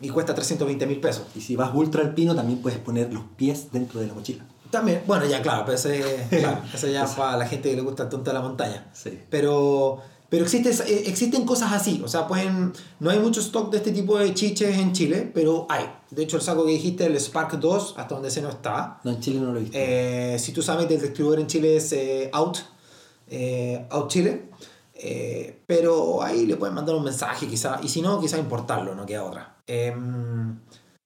y cuesta 320 mil pesos. Y si vas ultra alpino, también puedes poner los pies dentro de la mochila. También, bueno, ya claro, pero ese, claro, eso ya para la gente que le gusta el tonto de la montaña. Sí. Pero, pero existe, eh, existen cosas así. O sea, pueden. No hay mucho stock de este tipo de chiches en Chile, pero hay. De hecho, el saco que dijiste, el Spark 2, hasta donde se no está. No, en Chile no lo he visto. Eh, si tú sabes, el distribuidor en Chile es eh, Out. eh, Out Chile. Eh, pero ahí le pueden mandar un mensaje, quizá. Y si no, quizá importarlo, no queda otra. Em,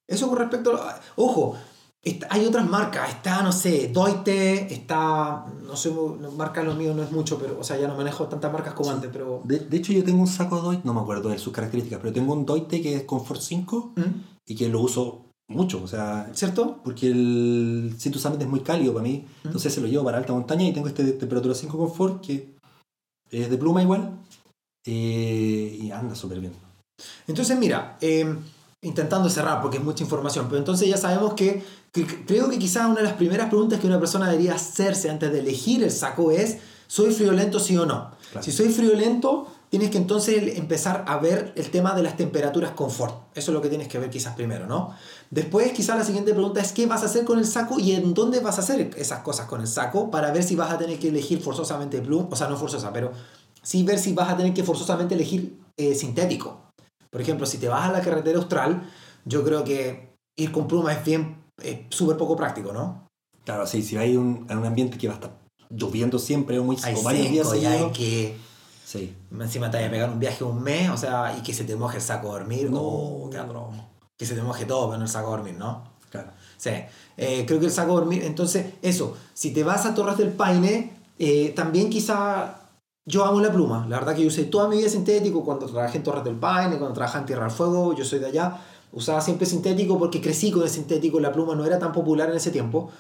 eso con respecto a. Ojo, está- hay otras marcas. Está, no sé, Doite. Está. No sé, marca lo mío no es mucho, pero. O sea, ya no manejo tantas marcas como antes, pero. de, de hecho, yo tengo un saco Doite, no me acuerdo de sus características, pero tengo un Doite que es Comfort 5 ¿Mm? y que lo uso mucho. O sea, ¿Cierto? porque el Citrus Summit es muy cálido para mí, entonces se lo llevo para alta montaña y tengo este de temperatura 5 confort que es de pluma igual eh, y anda súper bien. Entonces, mira, eh, intentando cerrar porque es mucha información, pero entonces ya sabemos que, que- creo que quizás una de las primeras preguntas que una persona debería hacerse antes de elegir el saco es, ¿soy friolento sí o no? Claro. Si soy friolento, tienes que entonces empezar a ver el tema de las temperaturas confort. Eso es lo que tienes que ver quizás primero, ¿no? Después quizás la siguiente pregunta es, ¿qué vas a hacer con el saco y en dónde vas a hacer esas cosas con el saco para ver si vas a tener que elegir forzosamente plum, o sea, no forzosa, pero sí ver si vas a tener que forzosamente elegir eh, sintético. Por ejemplo, si te vas a la carretera austral, yo creo que ir con pluma es bien, es súper poco práctico, ¿no? Claro, sí, si hay un, en un ambiente que va a estar lloviendo siempre o, muy, Hay o varios días seguidos, que sí. encima te vaya a pegar un viaje un mes, o sea, y que se te moje el saco a dormir, No. o atroz. que se te moje todo, pero no el saco a dormir, ¿no? Claro. Sí, eh, creo que el saco a dormir, entonces, eso, si te vas a Torres del Paine, eh, también quizá yo amo la pluma, la verdad que yo usé toda mi vida sintético cuando trabajé en Torres del Paine, cuando trabajé en Tierra del Fuego, yo soy de allá, usaba siempre sintético porque crecí con el sintético, la pluma no era tan popular en ese tiempo,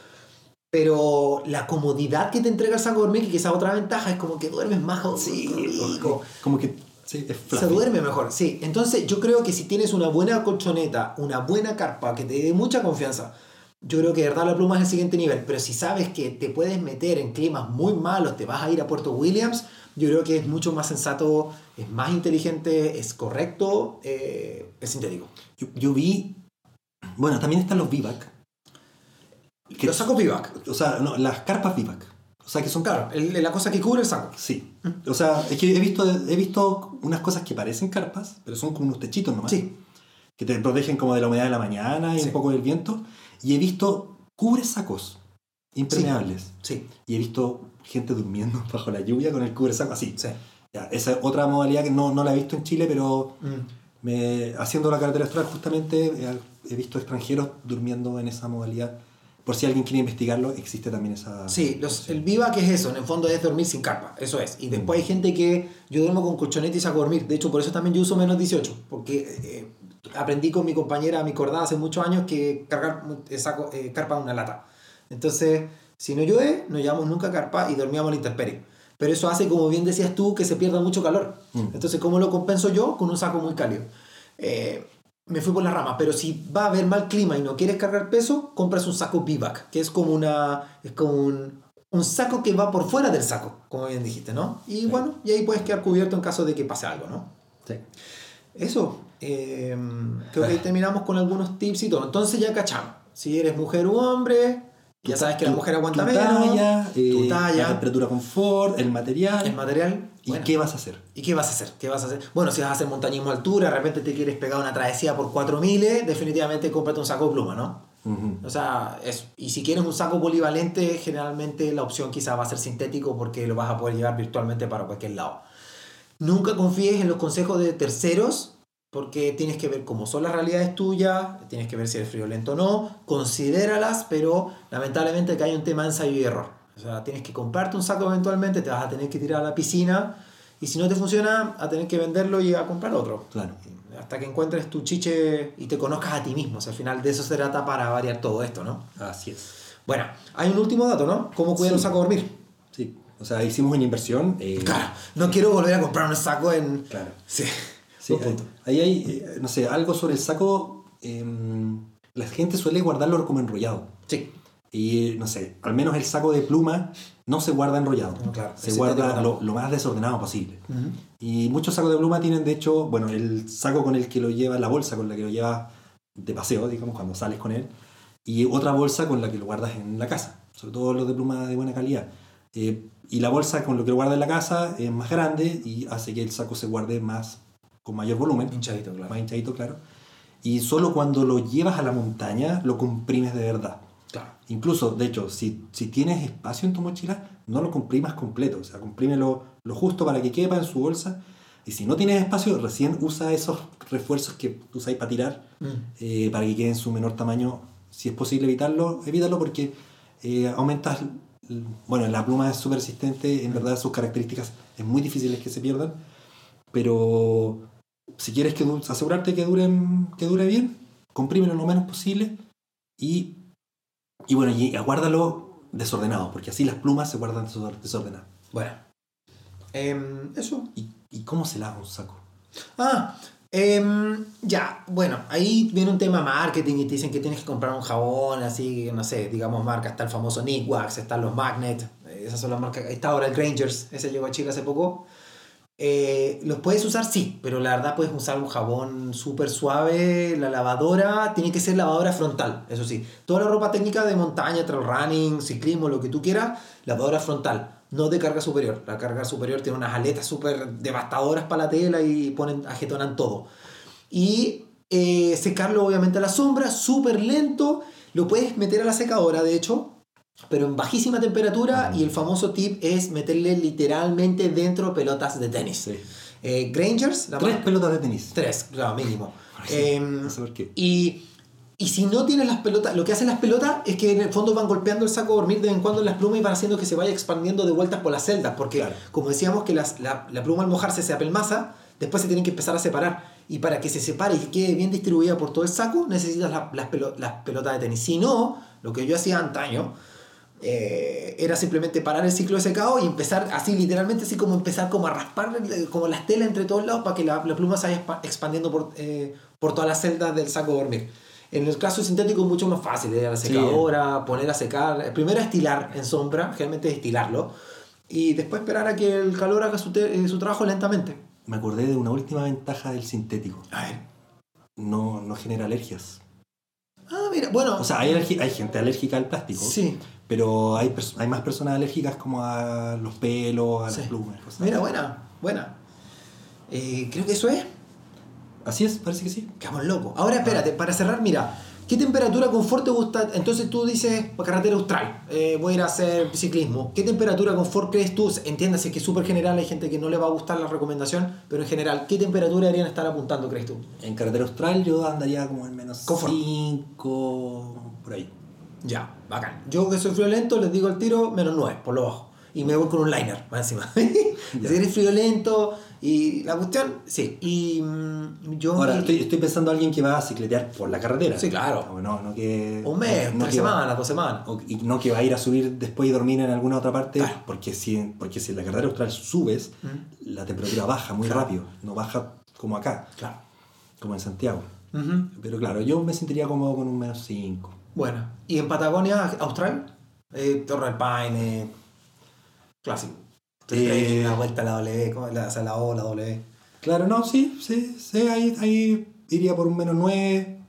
pero la comodidad que te entrega el saco dormir, que quizá otra ventaja, es como que duermes más Sí, rico. como que sí, Se duerme mejor, sí. Entonces yo creo que si tienes una buena colchoneta, una buena carpa que te dé mucha confianza, yo creo que de verdad la pluma es el siguiente nivel. Pero si sabes que te puedes meter en climas muy malos, te vas a ir a Puerto Williams, yo creo que es mucho más sensato, es más inteligente, es correcto, eh, es sintético. Yo, yo vi, bueno, también están los Vivac. Que- Los sacos vivac. O sea, no, las carpas vivac. O sea, que son Claro, el- la cosa que cubre el saco. Sí. O sea, es que he visto, he visto unas cosas que parecen carpas, pero son como unos techitos nomás. Sí. Que te protegen como de la humedad de la mañana y Sí. un poco del viento. Y he visto cubre sacos impermeables. Sí, Y he visto gente durmiendo bajo la lluvia con el cubre saco así. sí. Ya, esa es otra modalidad que no, no la he visto en Chile, pero Mm. Me, haciendo la carretera austral justamente eh, he visto extranjeros durmiendo en esa modalidad. Por si alguien quiere investigarlo, existe también esa... Sí, los, el vivac es eso, en el fondo es dormir sin carpa, eso es. Y después hay gente que yo duermo con colchonete y saco a dormir. De hecho, por eso también yo uso menos 18, porque eh, aprendí con mi compañera, mi cordada, hace muchos años que cargar eh, saco, eh, carpa en una lata. Entonces, si no llueve, no llevamos nunca carpa y dormíamos en la intemperie. Pero eso hace, como bien decías tú, que se pierda mucho calor. Mm. Entonces, ¿cómo lo compenso yo? Con un saco muy cálido. Eh, me fui por la rama, pero si va a haber mal clima y no quieres cargar peso, compras un saco vivac, que es como una es como un, un saco que va por fuera del saco, como bien dijiste, ¿no? Y bueno, y ahí puedes quedar cubierto en caso de que pase algo, ¿no? Sí. Eso, eh, creo que ahí terminamos con algunos tips y todo. Entonces ya cachamos, si eres mujer u hombre, ya sabes que la mujer aguanta tu menos, talla, tu eh, talla, la temperatura confort, el material. el material. ¿Y bueno. qué vas a hacer? ¿Y qué vas a hacer? ¿Qué vas a hacer? Bueno, si vas a hacer montañismo a altura, de repente te quieres pegar una travesía por 4000, definitivamente cómprate un saco de pluma, ¿no? O sea, eso. Y si quieres un saco polivalente, generalmente la opción quizá va a ser sintético porque lo vas a poder llevar virtualmente para cualquier lado. Nunca confíes en los consejos de terceros porque tienes que ver cómo son las realidades tuyas, tienes que ver si eres friolento o no, considéralas, pero lamentablemente que hay un tema de ensayo y error. O sea, tienes que comprarte un saco eventualmente, te vas a tener que tirar a la piscina y si no te funciona, a tener que venderlo y a comprar otro. Claro. Hasta que encuentres tu chiche y te conozcas a ti mismo. O sea, al final de eso se trata para variar todo esto, ¿no? Así es. Bueno, hay un último dato, ¿no? ¿Cómo cuidar Sí. un saco a dormir? Sí. O sea, hicimos una inversión. eh, Claro, no quiero volver a comprar un saco en... Claro. Sí, Sí, ahí hay, eh, no sé, algo sobre el saco. em, la gente suele guardarlo como enrollado. Sí, Y no sé, al menos el saco de pluma no se guarda enrollado. No, claro, se guarda lo, lo más desordenado posible. Y muchos sacos de pluma tienen, de hecho, bueno, el saco con el que lo llevas, la bolsa con la que lo llevas de paseo, digamos, cuando sales con él, y otra bolsa con la que lo guardas en la casa, sobre todo los de pluma de buena calidad. Eh, y la bolsa con lo que lo guardas en la casa es más grande y hace que el saco se guarde más, con mayor volumen, hinchadito, más claro. hinchadito, claro. Y solo cuando lo llevas a la montaña lo comprimes de verdad. Claro. Incluso, de hecho, si, si tienes espacio en tu mochila, no lo comprimas completo. O sea, comprímelo lo justo para que quepa en su bolsa. Y si no tienes espacio, recién usa esos refuerzos que usáis para tirar Mm. eh, para que quede en su menor tamaño. Si es posible evitarlo, evítalo porque eh, aumentas. Bueno, la pluma es súper resistente, en verdad sus características es muy difícil que se pierdan. Pero si quieres que asegurarte que, duren, que dure bien, comprímelo lo menos posible y y bueno, y aguárdalo desordenado, porque así las plumas se guardan desor- desordenadas. Bueno. Em, eso. ¿Y, y cómo se lava un saco? Ah, em, ya, bueno, ahí viene un tema marketing y te dicen que tienes que comprar un jabón, así, no sé, digamos marca, está el famoso Nick Wax, están los Magnet, eh, esas son las marcas, está ahora el Grangers, ese llegó a Chile hace poco. Eh, ¿Los puedes usar? Sí, pero la verdad puedes usar un jabón súper suave, la lavadora tiene que ser lavadora frontal, eso sí. Toda la ropa técnica de montaña, trail running, ciclismo, lo que tú quieras, lavadora frontal, no de carga superior. La carga superior tiene unas aletas súper devastadoras para la tela y ponen, agetonan todo. Y eh, secarlo obviamente a la sombra, súper lento. Lo puedes meter a la secadora, de hecho, pero en bajísima temperatura. Y el famoso tip es meterle literalmente dentro pelotas de tenis. Sí. Eh, Grangers, la Tres pelotas de tenis. Tres, claro, mínimo. Sí, no sé por qué. y, y si no tienes las pelotas, lo que hacen las pelotas es que en el fondo van golpeando el saco a dormir de vez en cuando en las plumas y van haciendo que se vaya expandiendo de vueltas por las celdas. Porque, Claro. como decíamos, que las- la, la pluma al mojarse se apelmaza, después se tienen que empezar a separar. Y para que se separe y quede bien distribuida por todo el saco, necesitas la- las, pelo- las pelotas de tenis. Si no, lo que yo hacía antaño eh, era simplemente parar el ciclo de secado y empezar así, literalmente, así como empezar como a raspar eh, como las telas entre todos lados para que la, la pluma se vaya expa- expandiendo por, eh, por todas las celdas del saco de dormir. En el caso sintético es mucho más fácil, ir a la Sí. secadora, poner a secar, primero estilar en sombra, generalmente estilarlo, y después esperar a que el calor haga su, eh, su trabajo lentamente. Me acordé de una última ventaja del sintético. A ver. No, no genera alergias. Ah, mira, bueno. O sea, hay, hay gente alérgica al plástico. sí. Pero hay, hay más personas alérgicas como a los pelos, a Sí. las plumas. cosas Mira, así. buena, buena. Eh, creo que eso es. Así es, parece que sí. Quedamos locos. Ahora espérate, para cerrar, mira, ¿qué temperatura confort te gusta? Entonces tú dices, para carretera austral, eh, voy a ir a hacer ciclismo. ¿Qué temperatura confort crees tú? Entiéndase que es súper general, hay gente que no le va a gustar la recomendación, pero en general, ¿qué temperatura deberían estar apuntando, crees tú? En carretera austral yo andaría como en menos Confort. 5, por ahí. Ya, bacán. Yo que soy friolento, les digo al tiro, menos 9, por lo bajo. Y me voy con un liner, más encima. Si eres friolento y la cuestión, sí. Y mm, yo... Ahora, estoy, estoy pensando en alguien que va a cicletear por la carretera. Sí, claro. No, no, no que... Un mes, no tres que va- semanas, dos semanas. o- y no que va a ir a subir después y dormir en alguna otra parte, Claro. porque, si, porque si en la carretera austral subes, Mm. la temperatura baja muy Claro. rápido, no baja como acá, Claro. como en Santiago. Pero claro, yo me sentiría cómodo con un menos 5. Bueno, ¿y en Patagonia, Austral? Eh, Torre del Paine, clásico. Eh, la vuelta a la W, la, o sea, la O, la W. Claro, no, sí, sí, sí, ahí, ahí iría por un menos 9,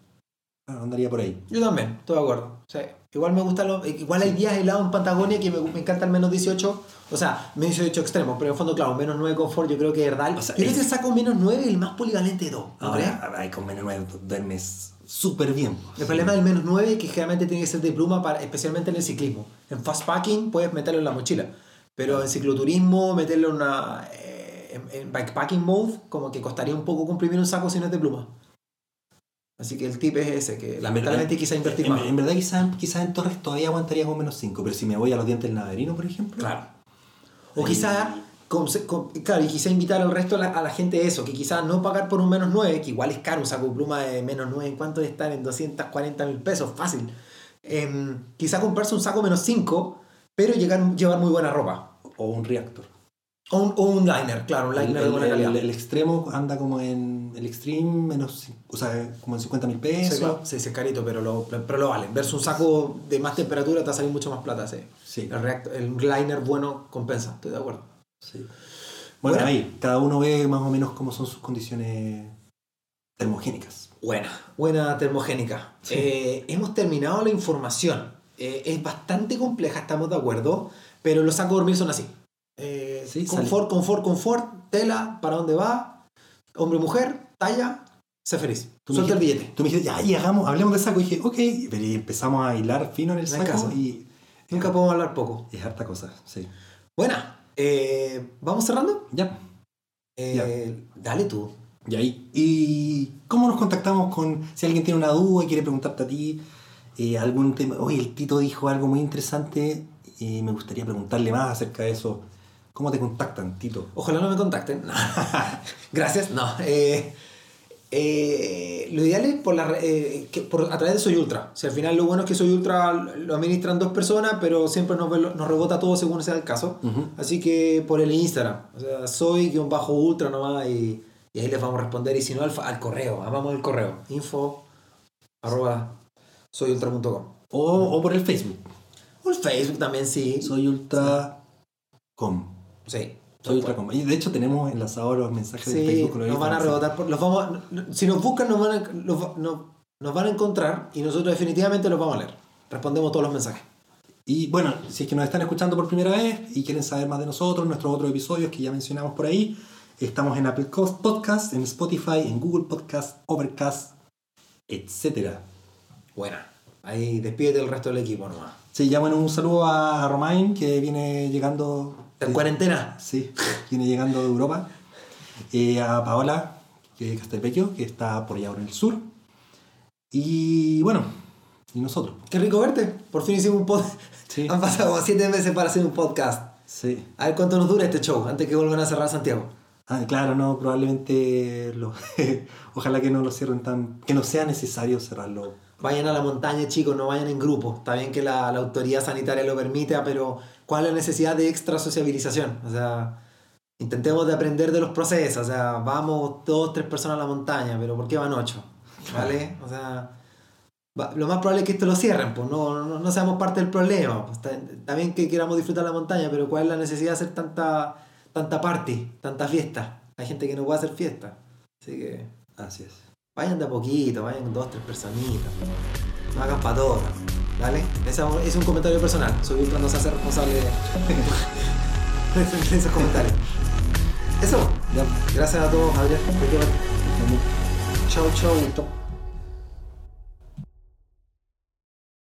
andaría por ahí. Yo también, estoy de acuerdo. Sí. Igual me gusta lo, igual hay días helados en Patagonia que me, me encanta el menos 18, o sea, menos 18 extremo, pero en el fondo, claro, menos 9 confort, yo creo que es verdad. O sea, yo creo es- que saco menos 9 el más polivalente de todos, ¿no? Ahora, ahí con menos 9 duermes súper bien. El problema del menos 9 es que generalmente tiene que ser de pluma, para, especialmente en el ciclismo. En fastpacking puedes meterlo en la mochila, pero en cicloturismo meterlo en una eh, en, en bikepacking mode como que costaría un poco comprimir un saco si no es de pluma. Así que el tip es ese, que lamentablemente quizá invertir en, más. en verdad quizás quizá en Torres todavía aguantaría con menos 5, pero si me voy a los dientes del Navarino, por ejemplo. Claro. O Ahí- quizá, con- con- claro, y quizá invitar al resto a la, a la gente eso, que quizá no pagar por un menos 9, que igual es caro un saco de pluma de menos 9, ¿en cuánto estar en 240 mil pesos? Fácil. Em, quizá comprarse un saco menos 5, pero llegar, llevar muy buena ropa. O un reactor. O un, o un liner, claro, un El, liner de buena el- calidad. el extremo anda como en el extreme, menos, o sea, como en 50 mil Sí, pesos. claro, sí, sí, es carito, pero lo, pero lo vale. Versus un saco de más temperatura te va a salir mucho más plata. Sí. Sí, El, react- el liner bueno compensa, estoy de acuerdo. Sí. Bueno, Bueno. ahí, cada uno ve más o menos cómo son sus condiciones termogénicas. Buena, buena termogénica. Sí. Eh, hemos terminado la información. Eh, es bastante compleja, estamos de acuerdo, pero los sacos de dormir son así. Eh, Sí, confort, confort, confort, tela, para dónde va, hombre, mujer, talla, sé feliz. Tú Suelta el billete. Tú me dijiste, ya, y hagamos, hablemos de saco. Y dije, ok, pero empezamos a hilar fino en el No saco y Nunca podemos hablar poco. es harta cosa, sí. Buena, eh, ¿vamos cerrando? Ya, Eh, Dale tú. y ahí. ¿Y cómo nos contactamos con, si alguien tiene una duda y quiere preguntarte a ti eh, algún tema? Oye, el Tito dijo algo muy interesante y me gustaría preguntarle más acerca de eso. ¿Cómo te contactan, Tito? Ojalá no me contacten. Gracias. No. eh, eh, lo ideal es por la, eh, que por, a través de Soy Ultra. O sea, al final lo bueno es que Soy Ultra lo administran dos personas, pero siempre nos, nos rebota todo según sea el caso. Así que por el Instagram. O sea, soy-ultra nomás y, y ahí les vamos a responder. Y si no, al, al correo. Amamos el correo. Info arroba soyultra.com. O, o por el Facebook. O el Facebook también, sí. Soy ultra.com. Sí. Soy ultra.com. Y de hecho tenemos enlazados los mensajes de Facebook con los nos van a rebotar. por- los vamos a- si nos buscan, nos van, a, los no- nos van a encontrar y nosotros definitivamente los vamos a leer. Respondemos todos los mensajes. Y bueno, si es que nos están escuchando por primera vez y quieren saber más de nosotros, nuestros otros episodios que ya mencionamos por ahí, estamos en Apple Podcast, en Spotify, en Google Podcast, Overcast, etc. Buena. Ahí despídete del resto del equipo nomás. Sí, ya bueno, un saludo a Romain que viene llegando. ¿En cuarentena? Sí, viene llegando de Europa. Eh, a Paola que es de Castelvecchio, que está por allá por el sur. Y bueno, y nosotros. Qué rico verte. Por fin hicimos un podcast. Sí. Han pasado como siete meses para hacer un podcast. Sí. A ver cuánto nos dura este show antes que vuelvan a cerrar Santiago. Ah, claro, no, probablemente lo- ojalá que no lo cierren tan. que no sea necesario cerrarlo. Vayan a la montaña, chicos, no vayan en grupo. Está bien que la, la autoridad sanitaria lo permita, pero ¿cuál es la necesidad de extra sociabilización? O sea, intentemos de aprender de los procesos. O sea, vamos dos, tres personas a la montaña, pero ¿por qué van ocho? ¿Vale? O sea, va- lo más probable es que esto lo cierren, pues no, no, no seamos parte del problema. Pues, bien que queramos disfrutar la montaña, pero ¿cuál es la necesidad de hacer tanta, tanta party, tanta fiesta? Hay gente que no puede hacer fiesta. Así que Así es. vayan de a poquito, vayan dos, tres personitas. No hagas para todo. ¿Vale? Es un comentario personal. Soy ultra no se hace responsable de, esos comentarios. Eso. Gracias a todos. Chau, chau. Chau.